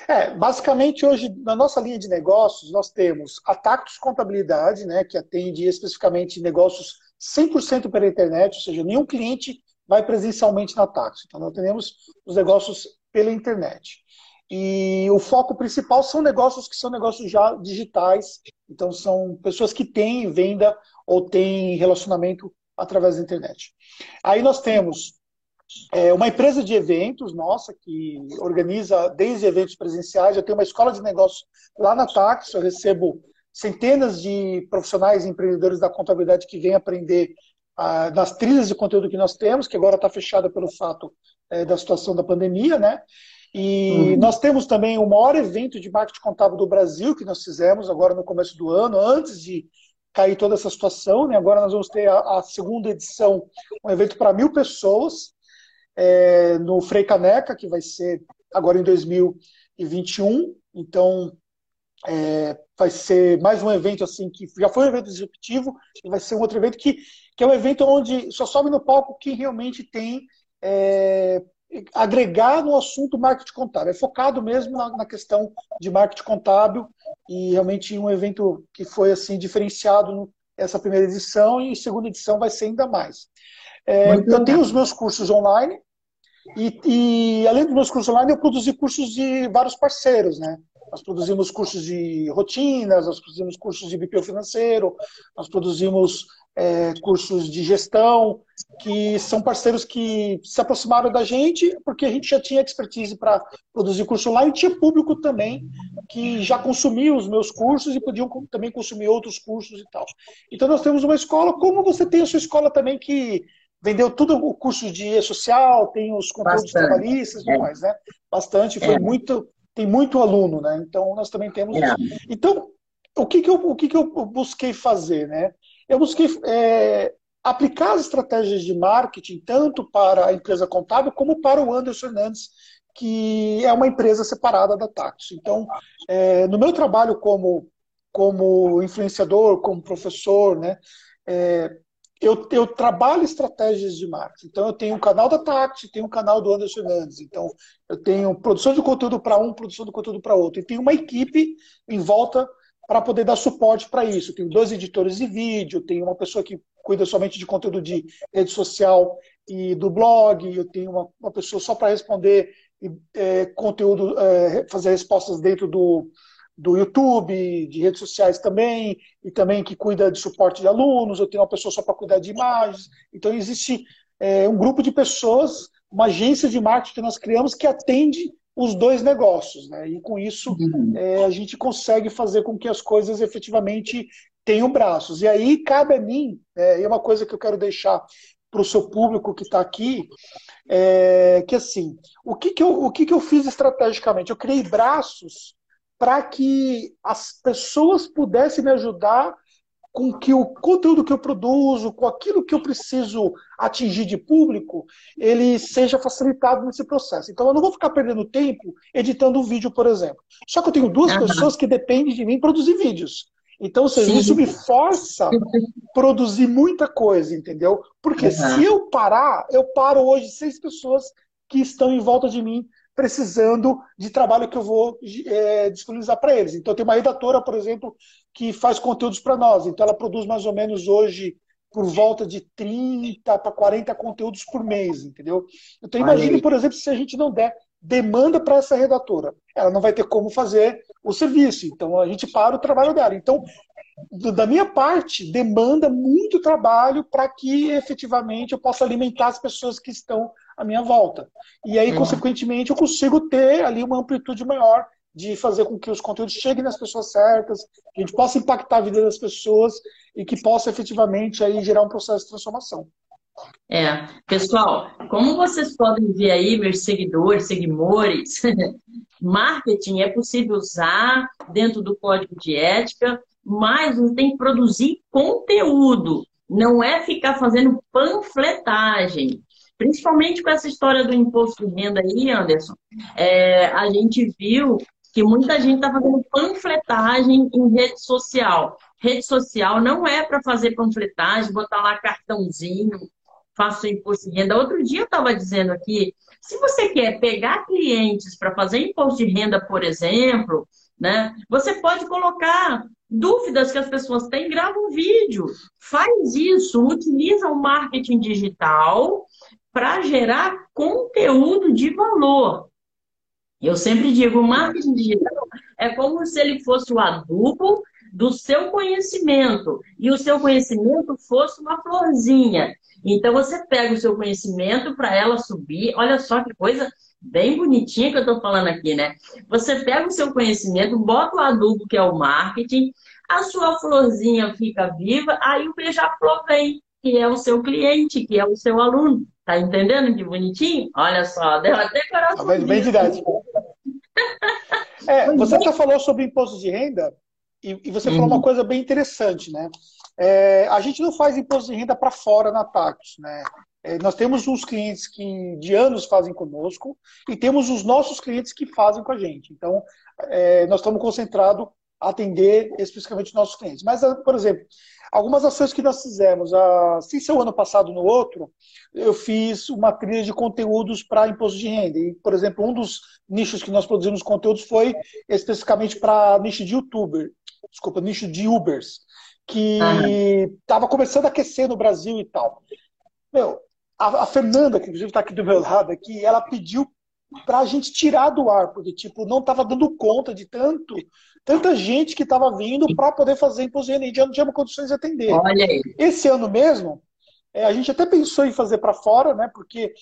é. basicamente hoje na nossa linha de negócios nós temos a Tactus Contabilidade, né, que atende especificamente negócios 100% pela internet, ou seja, nenhum cliente vai presencialmente na Tactus. Então nós temos os negócios pela internet. E o foco principal são negócios que são negócios já digitais, então são pessoas que têm venda ou têm relacionamento através da internet. Aí nós temos é, uma empresa de eventos nossa, que organiza desde eventos presenciais. Eu tenho uma escola de negócios lá na Tax, eu recebo centenas de profissionais e empreendedores da contabilidade que vêm aprender ah, nas trilhas de conteúdo que nós temos, que agora está fechada pelo fato é, da situação da pandemia, né? E uhum. nós temos também o maior evento de marketing contábil do Brasil, que nós fizemos agora no começo do ano, antes de cair toda essa situação. Né? Agora nós vamos ter a, a segunda edição, um evento para mil pessoas, é, no Frei Caneca, que vai ser agora em 2021. Então, é, vai ser mais um evento assim que já foi um evento disruptivo e vai ser um outro evento que, que é um evento onde só sobe no palco quem realmente tem é, agregar no assunto marketing contábil. É focado mesmo na, na, questão de marketing contábil e realmente um evento que foi assim diferenciado essa primeira edição e segunda edição vai ser ainda mais. É, eu tenho os meus cursos online e, e, além dos meus cursos online eu produzi cursos de vários parceiros, né? Nós produzimos cursos de rotinas, nós produzimos cursos de BPO financeiro, nós produzimos é, cursos de gestão, que são parceiros que se aproximaram da gente, porque a gente já tinha expertise para produzir curso lá e tinha público também que já consumia os meus cursos e podiam também consumir outros cursos e tal. Então nós temos uma escola, como você tem a sua escola também que vendeu tudo o curso de e-social, tem os conteúdos Bastante. trabalhistas e tudo é. mais, né? Bastante, foi é. muito, tem muito aluno, né? Então nós também temos. É. Então, o que, que, eu, o que, que eu busquei fazer, né? Eu busquei é, aplicar as estratégias de marketing tanto para a empresa contábil como para o Anderson Hernandes, que é uma empresa separada da Taxo. Então, é, no meu trabalho como, como influenciador, como professor, né, é, eu, eu, trabalho estratégias de marketing. Então, eu tenho um canal da Taxi, tenho um canal do Anderson Hernandes. Então, eu tenho produção de conteúdo para um, produção de conteúdo para outro. E tenho uma equipe em volta para poder dar suporte para isso. Tenho dois editores de vídeo, tenho uma pessoa que cuida somente de conteúdo de rede social e do blog, eu tenho uma, uma pessoa só para responder é, conteúdo, é, fazer respostas dentro do, do YouTube, de redes sociais também, e também que cuida de suporte de alunos, eu tenho uma pessoa só para cuidar de imagens. Então, existe é, um grupo de pessoas, uma agência de marketing que nós criamos que atende os dois negócios, né? E com isso uhum. é, a gente consegue fazer com que as coisas efetivamente tenham braços. E aí cabe a mim, é, e é uma coisa que eu quero deixar para o seu público que está aqui, é, que assim, o que, que, eu, o que, que eu fiz estrategicamente? Eu criei braços para que as pessoas pudessem me ajudar com que o conteúdo que eu produzo, com aquilo que eu preciso atingir de público, ele seja facilitado nesse processo. Então eu não vou ficar perdendo tempo editando um vídeo, por exemplo. Só que eu tenho duas uhum. pessoas que dependem de mim produzir vídeos. Então, ou seja, isso me força a produzir muita coisa, entendeu? Porque uhum. se eu parar, eu paro hoje seis pessoas que estão em volta de mim precisando de trabalho que eu vou é, disponibilizar para eles. Então, tem uma redatora, por exemplo, que faz conteúdos para nós. Então, ela produz mais ou menos hoje por volta de 30 para 40 conteúdos por mês, entendeu? Então, imagine, por exemplo, se a gente não der demanda para essa redatora. Ela não vai ter como fazer o serviço. Então, a gente para o trabalho dela. Então, da minha parte, demanda muito trabalho para que efetivamente eu possa alimentar as pessoas que estão à minha volta. E aí, uhum. consequentemente, eu consigo ter ali uma amplitude maior de fazer com que os conteúdos cheguem nas pessoas certas, que a gente possa impactar a vida das pessoas e que possa efetivamente aí gerar um processo de transformação. É, pessoal, como vocês podem ver aí, meus seguidores, seguimores, [laughs] marketing é possível usar dentro do código de ética, mas você tem que produzir conteúdo, não é ficar fazendo panfletagem. Principalmente com essa história do imposto de renda aí, Anderson, é, a gente viu que muita gente está fazendo panfletagem em rede social. Rede social não é para fazer panfletagem, botar lá cartãozinho, faço imposto de renda. Outro dia eu estava dizendo aqui, se você quer pegar clientes para fazer imposto de renda, por exemplo, né, você pode colocar dúvidas que as pessoas têm, grava um vídeo. Faz isso, utiliza o marketing digital para gerar conteúdo de valor. Eu sempre digo, o marketing digital é como se ele fosse o adubo do seu conhecimento e o seu conhecimento fosse uma florzinha. Então você pega o seu conhecimento para ela subir. Olha só que coisa bem bonitinha que eu estou falando aqui, né? Você pega o seu conhecimento, bota o adubo que é o marketing, a sua florzinha fica viva, aí o beija-flor vem, que é o seu cliente, que é o seu aluno. Tá entendendo que bonitinho? Olha só, deu até coração. Tá bem idade. É, você já falou sobre imposto de renda e, e você uhum. falou uma uhum. coisa bem interessante, né? É, a gente não faz imposto de renda para fora na Tacos, né? É, nós temos uns clientes que de anos fazem conosco e temos os nossos clientes que fazem com a gente. Então, é, nós estamos concentrados atender especificamente nossos clientes. Mas, por exemplo, algumas ações que nós fizemos, a, se seu ano passado no outro, eu fiz uma trilha de conteúdos para imposto de renda. E, por exemplo, um dos nichos que nós produzimos conteúdos foi especificamente para nicho de youtuber, desculpa, nicho de Ubers que estava começando a aquecer no Brasil e tal. Meu, a, a Fernanda, que inclusive está aqui do meu lado aqui, ela pediu para a gente tirar do ar, porque tipo não estava dando conta de tanto tanta gente que estava vindo para poder fazer imposto de renda, não tinha condições de atender. Olha aí. Esse ano mesmo, é, a gente até pensou em fazer para fora, né? Porque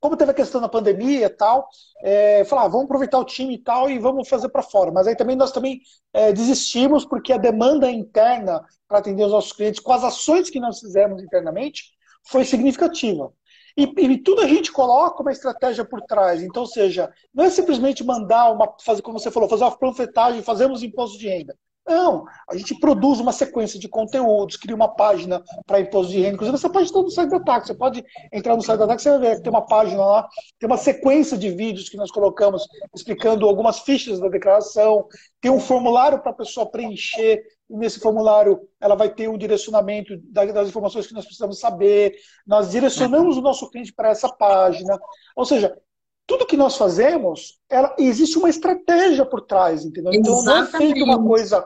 como teve a questão da pandemia e tal, é, falar, ah, vamos aproveitar o time e tal e vamos fazer para fora. Mas aí também nós também é, desistimos porque a demanda interna para atender os nossos clientes com as ações que nós fizemos internamente foi significativa. E, e, tudo a gente coloca uma estratégia por trás. Então, ou seja, não é simplesmente mandar uma, fazer como você falou, fazer uma panfletagem, fazemos imposto de renda. Não, a gente produz uma sequência de conteúdos, cria uma página para imposto de renda. Inclusive, você pode estar no site da TAC, você pode entrar no site da TAC, você vai ver que tem uma página lá, tem uma sequência de vídeos que nós colocamos explicando algumas fichas da declaração, tem um formulário para a pessoa preencher, e nesse formulário ela vai ter um direcionamento das informações que nós precisamos saber. Nós direcionamos o nosso cliente para essa página. Ou seja, tudo que nós fazemos, ela, existe uma estratégia por trás, entendeu? Então Exatamente. não é feito uma coisa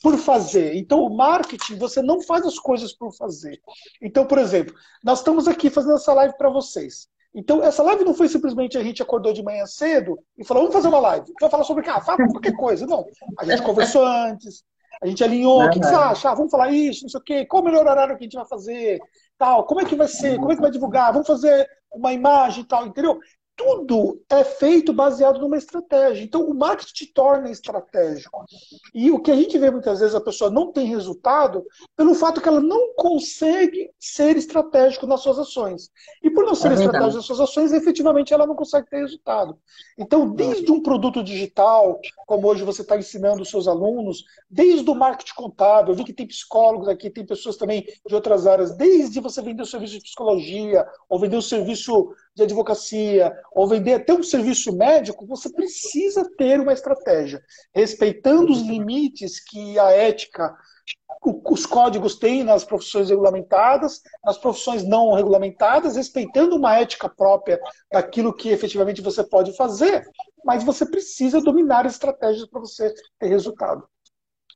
por fazer. Então, o marketing, você não faz as coisas por fazer. Então, por exemplo, nós estamos aqui fazendo essa live para vocês. Então, essa live não foi simplesmente a gente acordou de manhã cedo e falou, vamos fazer uma live. Vai falar sobre ah, fala qualquer coisa. Não. A gente conversou [laughs] antes, a gente alinhou, o que, que você acha? Ah, vamos falar isso, não sei o quê, qual o melhor horário que a gente vai fazer, tal, como é que vai ser, como é que vai divulgar, vamos fazer uma imagem e tal, entendeu? Tudo é feito baseado numa estratégia. Então, o marketing te torna estratégico. E o que a gente vê muitas vezes, a pessoa não tem resultado pelo fato que ela não consegue ser estratégico nas suas ações. E por não ser é estratégico nas suas ações, efetivamente ela não consegue ter resultado. Então, desde um produto digital, como hoje você está ensinando os seus alunos, desde o marketing contábil, eu vi que tem psicólogos aqui, tem pessoas também de outras áreas, desde você vender o serviço de psicologia, ou vender o serviço de advocacia ou vender até um serviço médico, você precisa ter uma estratégia, respeitando os limites que a ética, os códigos têm nas profissões regulamentadas, nas profissões não regulamentadas, respeitando uma ética própria daquilo que efetivamente você pode fazer, mas você precisa dominar estratégias para você ter resultado.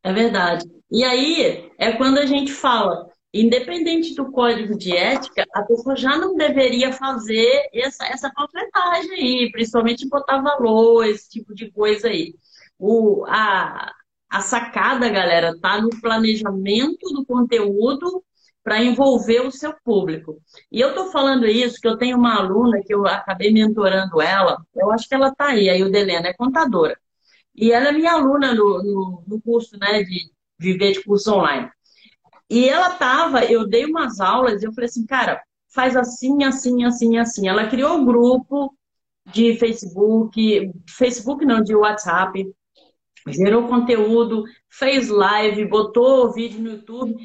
É verdade. E aí é quando a gente fala, independente do código de ética, a pessoa já não deveria fazer essa, essa panfletagem aí, principalmente botar valor, esse tipo de coisa aí. O, a, a sacada, galera, tá no planejamento do conteúdo para envolver o seu público. E eu estou falando isso que eu tenho uma aluna que eu acabei mentorando ela, eu acho que ela está aí, a Ildelena, é contadora. E ela é minha aluna no, no, no curso né, de viver de curso online. E ela tava, eu dei umas aulas e eu falei assim, cara, faz assim, assim, assim, assim. Ela criou um grupo de Facebook, Facebook não, de WhatsApp, gerou conteúdo, fez live, botou vídeo no YouTube.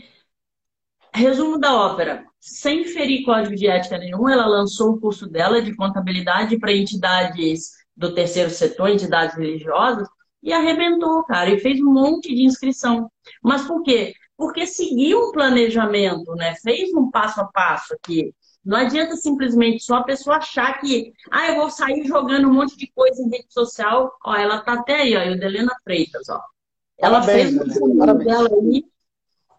Resumo da ópera. Sem ferir código de ética nenhum, ela lançou o curso dela de contabilidade para entidades do terceiro setor, entidades religiosas, e arrebentou, cara, e fez um monte de inscrição. Mas por quê? Porque seguiu um planejamento, né? Fez um passo a passo aqui. Não adianta simplesmente só a pessoa achar que, ah, eu vou sair jogando um monte de coisa em rede social. Ó, ela tá até aí, ó, Helena Freitas, ó. Ela Parabéns, fez o conteúdo dela aí.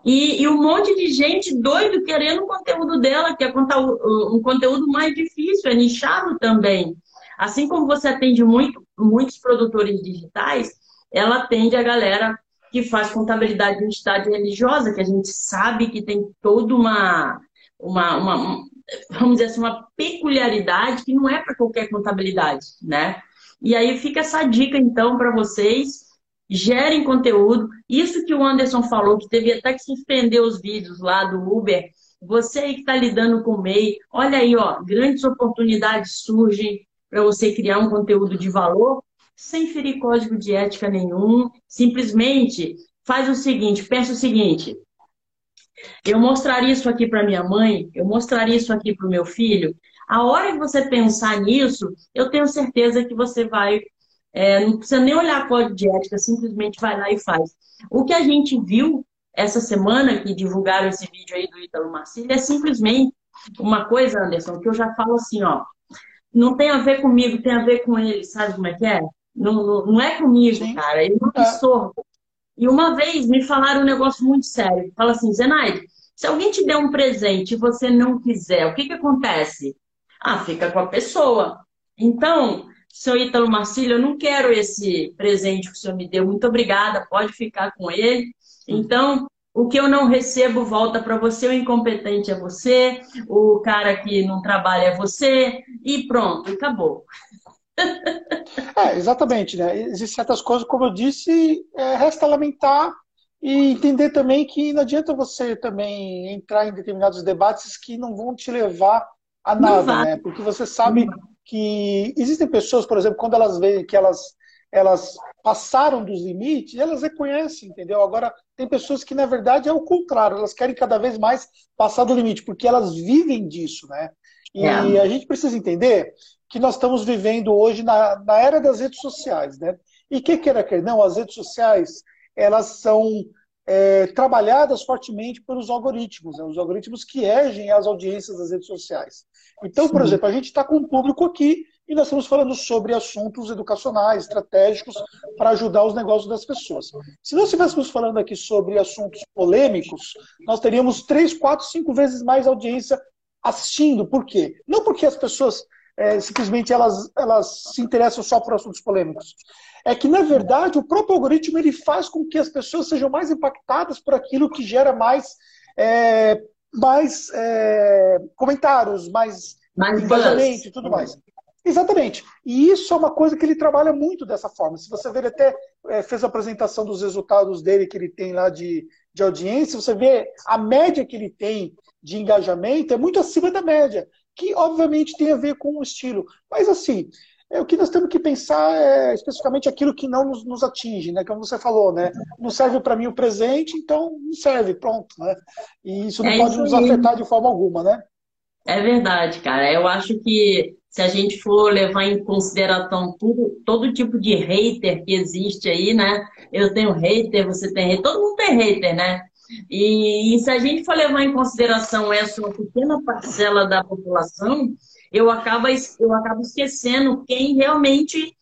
E, e, um monte de gente doido querendo o conteúdo dela, que é um conteúdo mais difícil, é nichado também. Assim como você atende muito, muitos produtores digitais, ela atende a galera que faz contabilidade de entidade religiosa, que a gente sabe que tem toda uma, uma, uma vamos dizer assim, uma peculiaridade que não é para qualquer contabilidade, né? E aí fica essa dica, então, para vocês. Gerem conteúdo. Isso que o Anderson falou, que teve até que suspender os vídeos lá do Uber. Você aí que está lidando com o MEI, olha aí, ó, grandes oportunidades surgem para você criar um conteúdo de valor sem ferir código de ética nenhum. Simplesmente faz o seguinte, pensa o seguinte. Eu mostraria isso aqui para minha mãe, eu mostraria isso aqui para o meu filho. A hora que você pensar nisso, eu tenho certeza que você vai. É, não precisa nem olhar código de ética, simplesmente vai lá e faz. O que a gente viu essa semana, que divulgaram esse vídeo aí do Ítalo Marcílio, é simplesmente uma coisa, Anderson, que eu já falo assim, ó não tem a ver comigo, tem a ver com ele, sabe como é que é? Não, não, não é comigo, Sim. cara, ele não absorve. É. E uma vez me falaram um negócio muito sério. Fala assim, Zenaide, se alguém te der um presente e você não quiser, o que, que acontece? Ah, fica com a pessoa. Então, seu Ítalo Marcílio, eu não quero esse presente que o senhor me deu. Muito obrigada, pode ficar com ele. Então, o que eu não recebo volta para você, o incompetente é você, o cara que não trabalha é você, e pronto, acabou. É, exatamente, né? Existem certas coisas, como eu disse, é, resta lamentar e entender também que não adianta você também entrar em determinados debates que não vão te levar a nada, né? Porque você sabe que existem pessoas, por exemplo, quando elas veem que elas elas passaram dos limites, elas reconhecem, entendeu? Agora, tem pessoas que, na verdade, é o contrário, elas querem cada vez mais passar do limite, porque elas vivem disso, né? E é. a gente precisa entender que nós estamos vivendo hoje na, na era das redes sociais, né? E que queira quer não, as redes sociais, elas são é, trabalhadas fortemente pelos algoritmos, né? os algoritmos que regem as audiências das redes sociais. Então, Sim. por exemplo, a gente está com um público aqui e nós estamos falando sobre assuntos educacionais, estratégicos, para ajudar os negócios das pessoas. Se nós estivéssemos falando aqui sobre assuntos polêmicos, nós teríamos três, quatro, cinco vezes mais audiência assistindo. Por quê? Não porque as pessoas é, simplesmente elas, elas se interessam só por assuntos polêmicos. É que, na verdade, o próprio algoritmo ele faz com que as pessoas sejam mais impactadas por aquilo que gera mais, é, mais é, comentários, mais, mais engajamento e tudo mais. Exatamente. E isso é uma coisa que ele trabalha muito dessa forma. Se você ver, ele até é, fez a apresentação dos resultados dele que ele tem lá de, de audiência, você vê a média que ele tem de engajamento é muito acima da média, que obviamente tem a ver com o estilo. Mas assim, é, o que nós temos que pensar é especificamente aquilo que não nos, nos atinge, né? Como você falou, né? Não serve para mim o presente, então não serve, pronto, né? E isso não é pode isso nos afetar de forma alguma, né? É verdade, cara. Eu acho que se a gente for levar em consideração tudo, todo tipo de hater que existe aí, né? Eu tenho hater, você tem hater, todo mundo tem hater, né? E, e se a gente for levar em consideração essa uma pequena parcela da população, eu acabo, eu acabo esquecendo quem realmente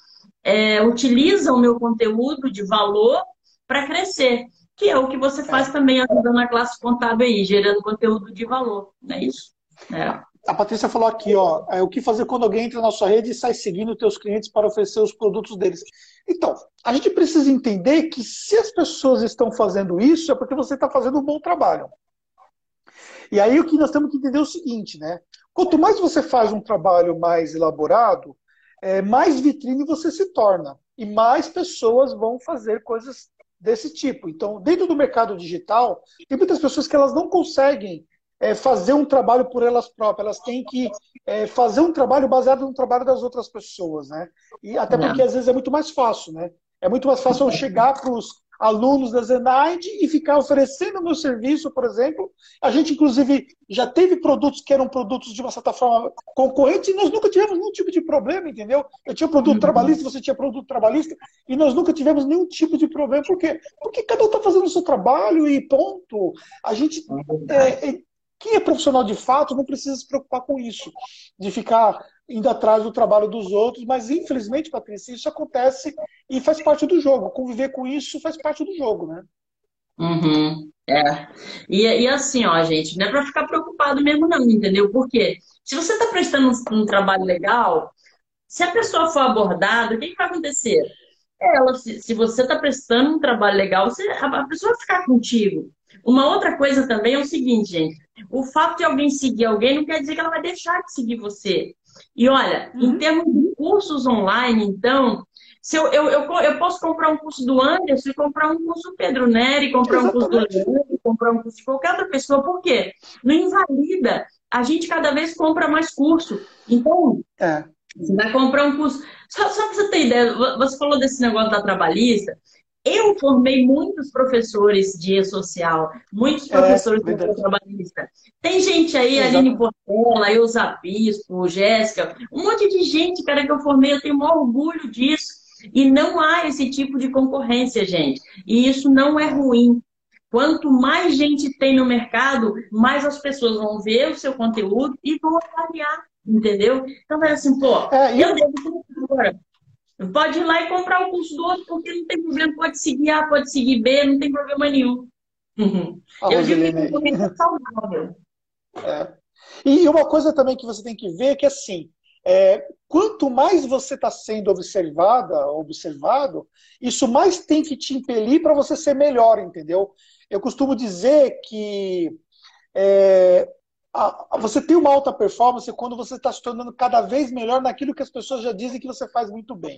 é, utiliza o meu conteúdo de valor para crescer, que é o que você faz também ajudando a classe contábil aí, gerando conteúdo de valor, não é isso? É. A Patrícia falou aqui, ó, é, o que fazer quando alguém entra na sua rede e sai seguindo teus clientes para oferecer os produtos deles. Então, a gente precisa entender que se as pessoas estão fazendo isso, é porque você está fazendo um bom trabalho. E aí o que nós temos que entender é o seguinte, né? Quanto mais você faz um trabalho mais elaborado, é, mais vitrine você se torna. E mais pessoas vão fazer coisas desse tipo. Então, dentro do mercado digital, tem muitas pessoas que elas não conseguem é, fazer um trabalho por elas próprias, elas têm que é, fazer um trabalho baseado no trabalho das outras pessoas, né? E até porque às vezes é muito mais fácil, né? É muito mais fácil eu chegar para os alunos da Zenaide e ficar oferecendo meu serviço, por exemplo. A gente, inclusive, já teve produtos que eram produtos de uma certa forma concorrentes e nós nunca tivemos nenhum tipo de problema, entendeu? Eu tinha produto uhum. trabalhista, você tinha produto trabalhista e nós nunca tivemos nenhum tipo de problema. Por quê? Porque cada um está fazendo o seu trabalho e ponto. A gente. É, é, quem é profissional de fato não precisa se preocupar com isso, de ficar indo atrás do trabalho dos outros, mas infelizmente, Patrícia, isso acontece e faz parte do jogo. Conviver com isso faz parte do jogo, né? Uhum, é. E, e assim, ó, gente, não é para ficar preocupado mesmo, não, entendeu? Porque se você está prestando um, um, trabalho legal, se a pessoa for abordada, o que, que vai acontecer? Ela, se, se você está prestando um trabalho legal, você, a, a pessoa vai ficar contigo. Uma outra coisa também é o seguinte, gente: o fato de alguém seguir alguém não quer dizer que ela vai deixar de seguir você. E olha, uhum. em termos de cursos online, então, se eu, eu, eu, eu, posso comprar um curso do Anderson e comprar um curso do Pedro Neri, comprar Exatamente. um curso do Leandro, comprar um curso de qualquer outra pessoa. Por quê? Não invalida. A gente cada vez compra mais curso. Então, é. Você vai comprar um curso. Só, só para você ter ideia, você falou desse negócio da trabalhista. Eu formei muitos professores de e-social, muitos é, professores é, de trabalhista. Tem gente aí, Exato. Aline Portela, Eusa Bispo, Jéssica, um monte de gente, cara, que eu formei, eu tenho um orgulho disso. E não há esse tipo de concorrência, gente. E isso não é ruim. Quanto mais gente tem no mercado, mais as pessoas vão ver o seu conteúdo e vão avaliar, entendeu? Então, é assim, pô, é, eu, devo agora. Pode ir lá e comprar o curso do outro, porque não tem problema. Pode seguir A, pode seguir B, não tem problema nenhum. Uhum. [laughs] Eu digo que é saudável. É. E uma coisa também que você tem que ver é que, assim, é, quanto mais você está sendo observada, observado, isso mais tem que te impelir para você ser melhor, entendeu? Eu costumo dizer que é, a, a, você tem uma alta performance quando você está se tornando cada vez melhor naquilo que as pessoas já dizem que você faz muito bem.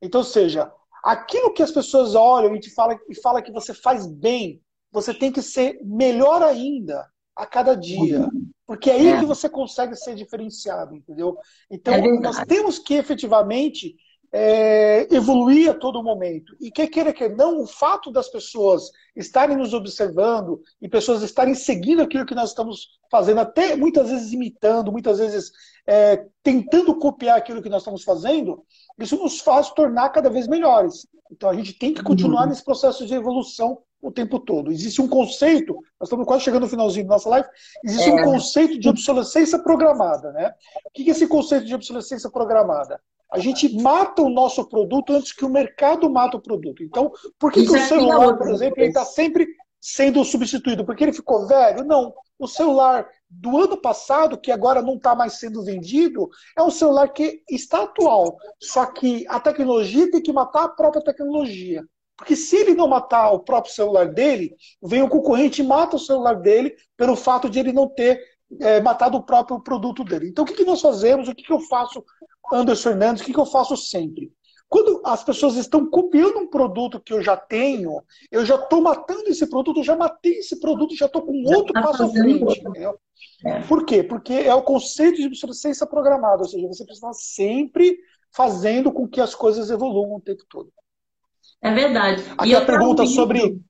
Então, seja, aquilo que as pessoas olham e te falam e fala que você faz bem, você tem que ser melhor ainda a cada dia. Porque é aí é. que você consegue ser diferenciado, entendeu? Então, é nós temos que efetivamente é, evoluir a todo momento. E quer queira que não, o fato das pessoas estarem nos observando e pessoas estarem seguindo aquilo que nós estamos fazendo, até muitas vezes imitando, muitas vezes é, tentando copiar aquilo que nós estamos fazendo, isso nos faz tornar cada vez melhores. Então a gente tem que continuar uhum. nesse processo de evolução o tempo todo. Existe um conceito, nós estamos quase chegando no finalzinho da nossa live, existe é. um conceito de obsolescência programada. Né? O que é esse conceito de obsolescência programada? A gente mata o nosso produto antes que o mercado mata o produto. Então, por que, que o é celular, por exemplo, está sempre sendo substituído? Porque ele ficou velho? Não. O celular do ano passado, que agora não está mais sendo vendido, é um celular que está atual. Só que a tecnologia tem que matar a própria tecnologia. Porque se ele não matar o próprio celular dele, vem o concorrente e mata o celular dele pelo fato de ele não ter é, matado o próprio produto dele. Então, o que, que nós fazemos? O que, que eu faço Anderson Hernandes, o que, que eu faço sempre? Quando as pessoas estão copiando um produto que eu já tenho, eu já estou matando esse produto, eu já matei esse produto, já estou com outro tá passo à frente. É. Por quê? Porque é o conceito de obsolescência programada, ou seja, você precisa sempre fazendo com que as coisas evoluam o tempo todo. É verdade. Aqui a pergunta sobre.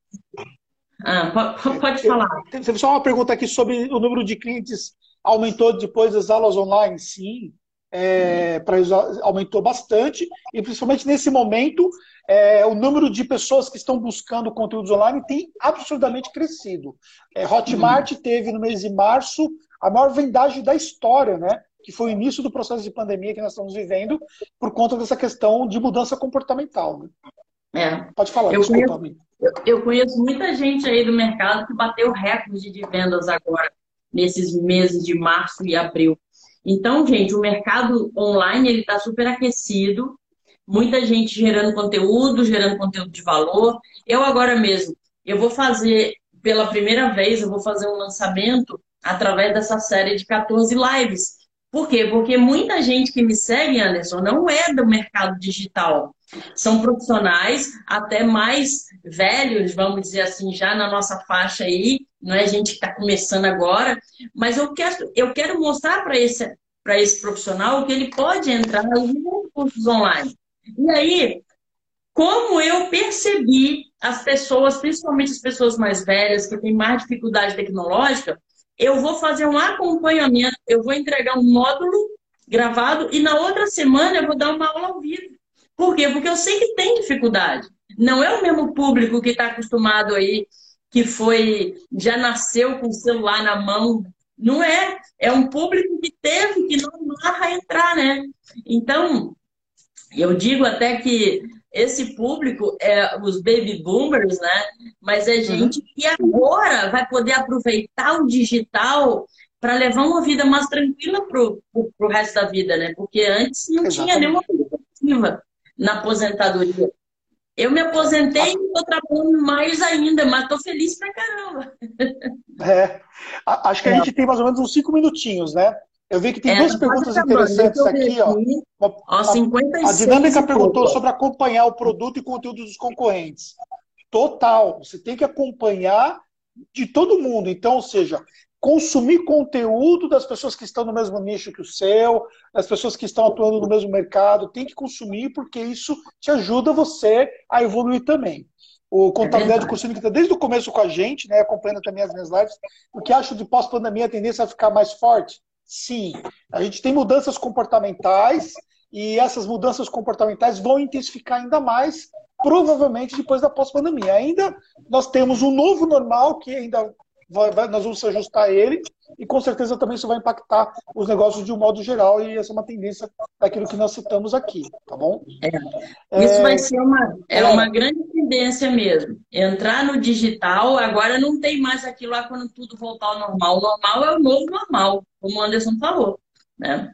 Ah, pode falar. Teve só uma pergunta aqui sobre o número de clientes aumentou depois das aulas online. Sim, é, para aumentou bastante, e principalmente nesse momento, é, o número de pessoas que estão buscando conteúdos online tem absurdamente crescido. É, Hotmart uhum. teve no mês de março a maior vendagem da história, né? que foi o início do processo de pandemia que nós estamos vivendo, por conta dessa questão de mudança comportamental. Né? É. Pode falar, eu desculpa, conheço, eu, eu conheço muita gente aí do mercado que bateu recorde de vendas agora, nesses meses de março e abril. Então, gente, o mercado online ele está super aquecido, muita gente gerando conteúdo, gerando conteúdo de valor. Eu agora mesmo, eu vou fazer pela primeira vez, eu vou fazer um lançamento através dessa série de 14 lives. Por quê? Porque muita gente que me segue, Anderson, não é do mercado digital. São profissionais até mais velhos, vamos dizer assim, já na nossa faixa aí, não é gente que está começando agora, mas eu quero, eu quero mostrar para esse, esse profissional que ele pode entrar nos cursos online. E aí, como eu percebi as pessoas, principalmente as pessoas mais velhas, que têm mais dificuldade tecnológica, eu vou fazer um acompanhamento, eu vou entregar um módulo gravado e na outra semana eu vou dar uma aula ao vivo. Por quê? Porque eu sei que tem dificuldade. Não é o mesmo público que está acostumado aí, que foi, já nasceu com o celular na mão. Não é. É um público que teve que não marra entrar, né? Então, eu digo até que esse público é os baby boomers, né? Mas é uhum. gente que agora vai poder aproveitar o digital para levar uma vida mais tranquila para o resto da vida, né? Porque antes não Exatamente. tinha nenhuma perspectiva na aposentadoria. Eu me aposentei e estou trabalhando mais ainda, mas estou feliz pra caramba. É, acho que a é. gente tem mais ou menos uns cinco minutinhos, né? Eu vi que tem é, duas perguntas interessantes aqui, ó. ó 56 a dinâmica perguntou sobre acompanhar o produto e conteúdo dos concorrentes. Total, você tem que acompanhar de todo mundo. Então, ou seja, consumir conteúdo das pessoas que estão no mesmo nicho que o seu, das pessoas que estão atuando no mesmo mercado, tem que consumir porque isso te ajuda você a evoluir também. O Contabilidade é Cursino que está desde o começo com a gente, né, acompanhando também as minhas lives, o que acho de pós-pandemia a tendência a ficar mais forte Sim, a gente tem mudanças comportamentais e essas mudanças comportamentais vão intensificar ainda mais, provavelmente depois da pós-pandemia. Ainda nós temos um novo normal que ainda vai, vai, nós vamos ajustar ele e com certeza também isso vai impactar os negócios de um modo geral e essa é uma tendência daquilo que nós citamos aqui, tá bom? É. Isso é... vai ser uma, é, é uma grande tendência mesmo. Entrar no digital, agora não tem mais aquilo lá quando tudo voltar ao normal. O normal é o novo normal, como o Anderson falou. Né?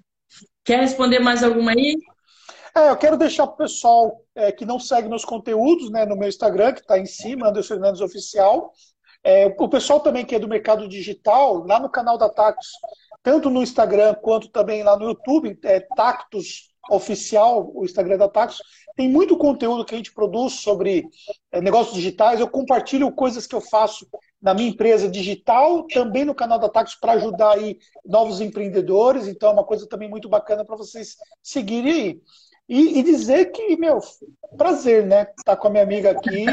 Quer responder mais alguma aí? É, eu quero deixar para o pessoal é, que não segue meus conteúdos né, no meu Instagram, que está em cima, Anderson Fernandes Oficial. É, o pessoal também que é do mercado digital, lá no canal da Tactus, tanto no Instagram quanto também lá no YouTube, é Tactus Oficial, o Instagram da Tactus, tem muito conteúdo que a gente produz sobre é, negócios digitais. Eu compartilho coisas que eu faço na minha empresa digital, também no canal da Tactus para ajudar aí novos empreendedores. Então é uma coisa também muito bacana para vocês seguirem aí. E, e, dizer que, meu, prazer, né? Estar tá com a minha amiga aqui,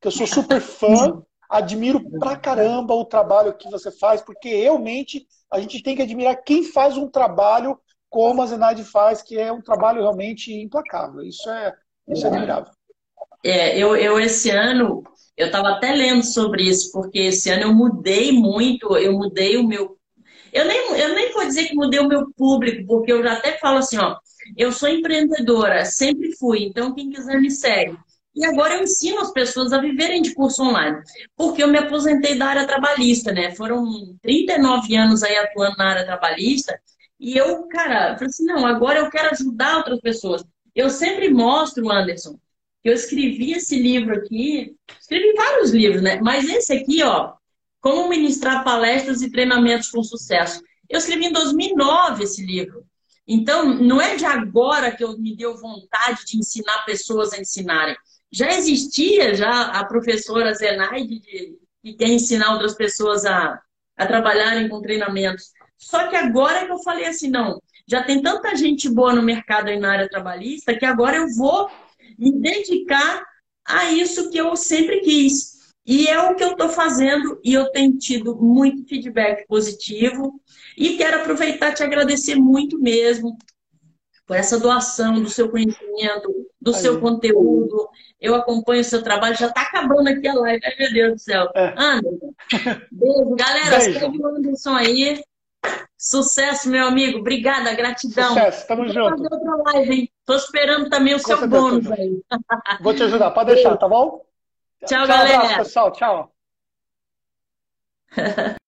que eu sou super fã admiro pra caramba o trabalho que você faz, porque realmente a gente tem que admirar quem faz um trabalho como a Zenaide faz, que é um trabalho realmente implacável. Isso é, isso é admirável. É, eu, eu esse ano, eu estava até lendo sobre isso, porque esse ano eu mudei muito, eu mudei o meu. Eu nem, eu nem vou dizer que mudei o meu público, porque eu já até falo assim, ó, eu sou empreendedora, sempre fui, então quem quiser me segue. E agora eu ensino as pessoas a viverem de curso online, porque eu me aposentei da área trabalhista, né? Foram 39 anos aí atuando na área trabalhista, e eu, cara, falei assim, não, agora eu quero ajudar outras pessoas. Eu sempre mostro, Anderson, que eu escrevi esse livro aqui, escrevi vários livros, né? Mas esse aqui, ó, Como Ministrar Palestras e Treinamentos com Sucesso. Eu escrevi em 2009 esse livro. Então, não é de agora que eu me deu vontade de ensinar pessoas a ensinarem. Já existia já a professora Zenaide, de, que quer ensinar outras pessoas a, a trabalharem com treinamentos. Só que agora é que eu falei assim, não, já tem tanta gente boa no mercado aí na área trabalhista que agora eu vou me dedicar a isso que eu sempre quis. E é o que eu estou fazendo e eu tenho tido muito feedback positivo. E quero aproveitar e te agradecer muito mesmo por essa doação do seu conhecimento, do Aí. seu conteúdo. Eu acompanho o seu trabalho, já está acabando aqui a live, ai meu Deus do céu. É. Anderson, [laughs] beijo. Galera, beijo. segue o Anderson aí. Sucesso, meu amigo. Obrigada, gratidão. Sucesso, tamo Vou junto. fazer outra live, hein? Tô esperando também o Com seu certeza. bônus aí. [laughs] Vou te ajudar, pode deixar, tá bom? Tchau, tchau galera. Abraço, pessoal. Tchau. [laughs]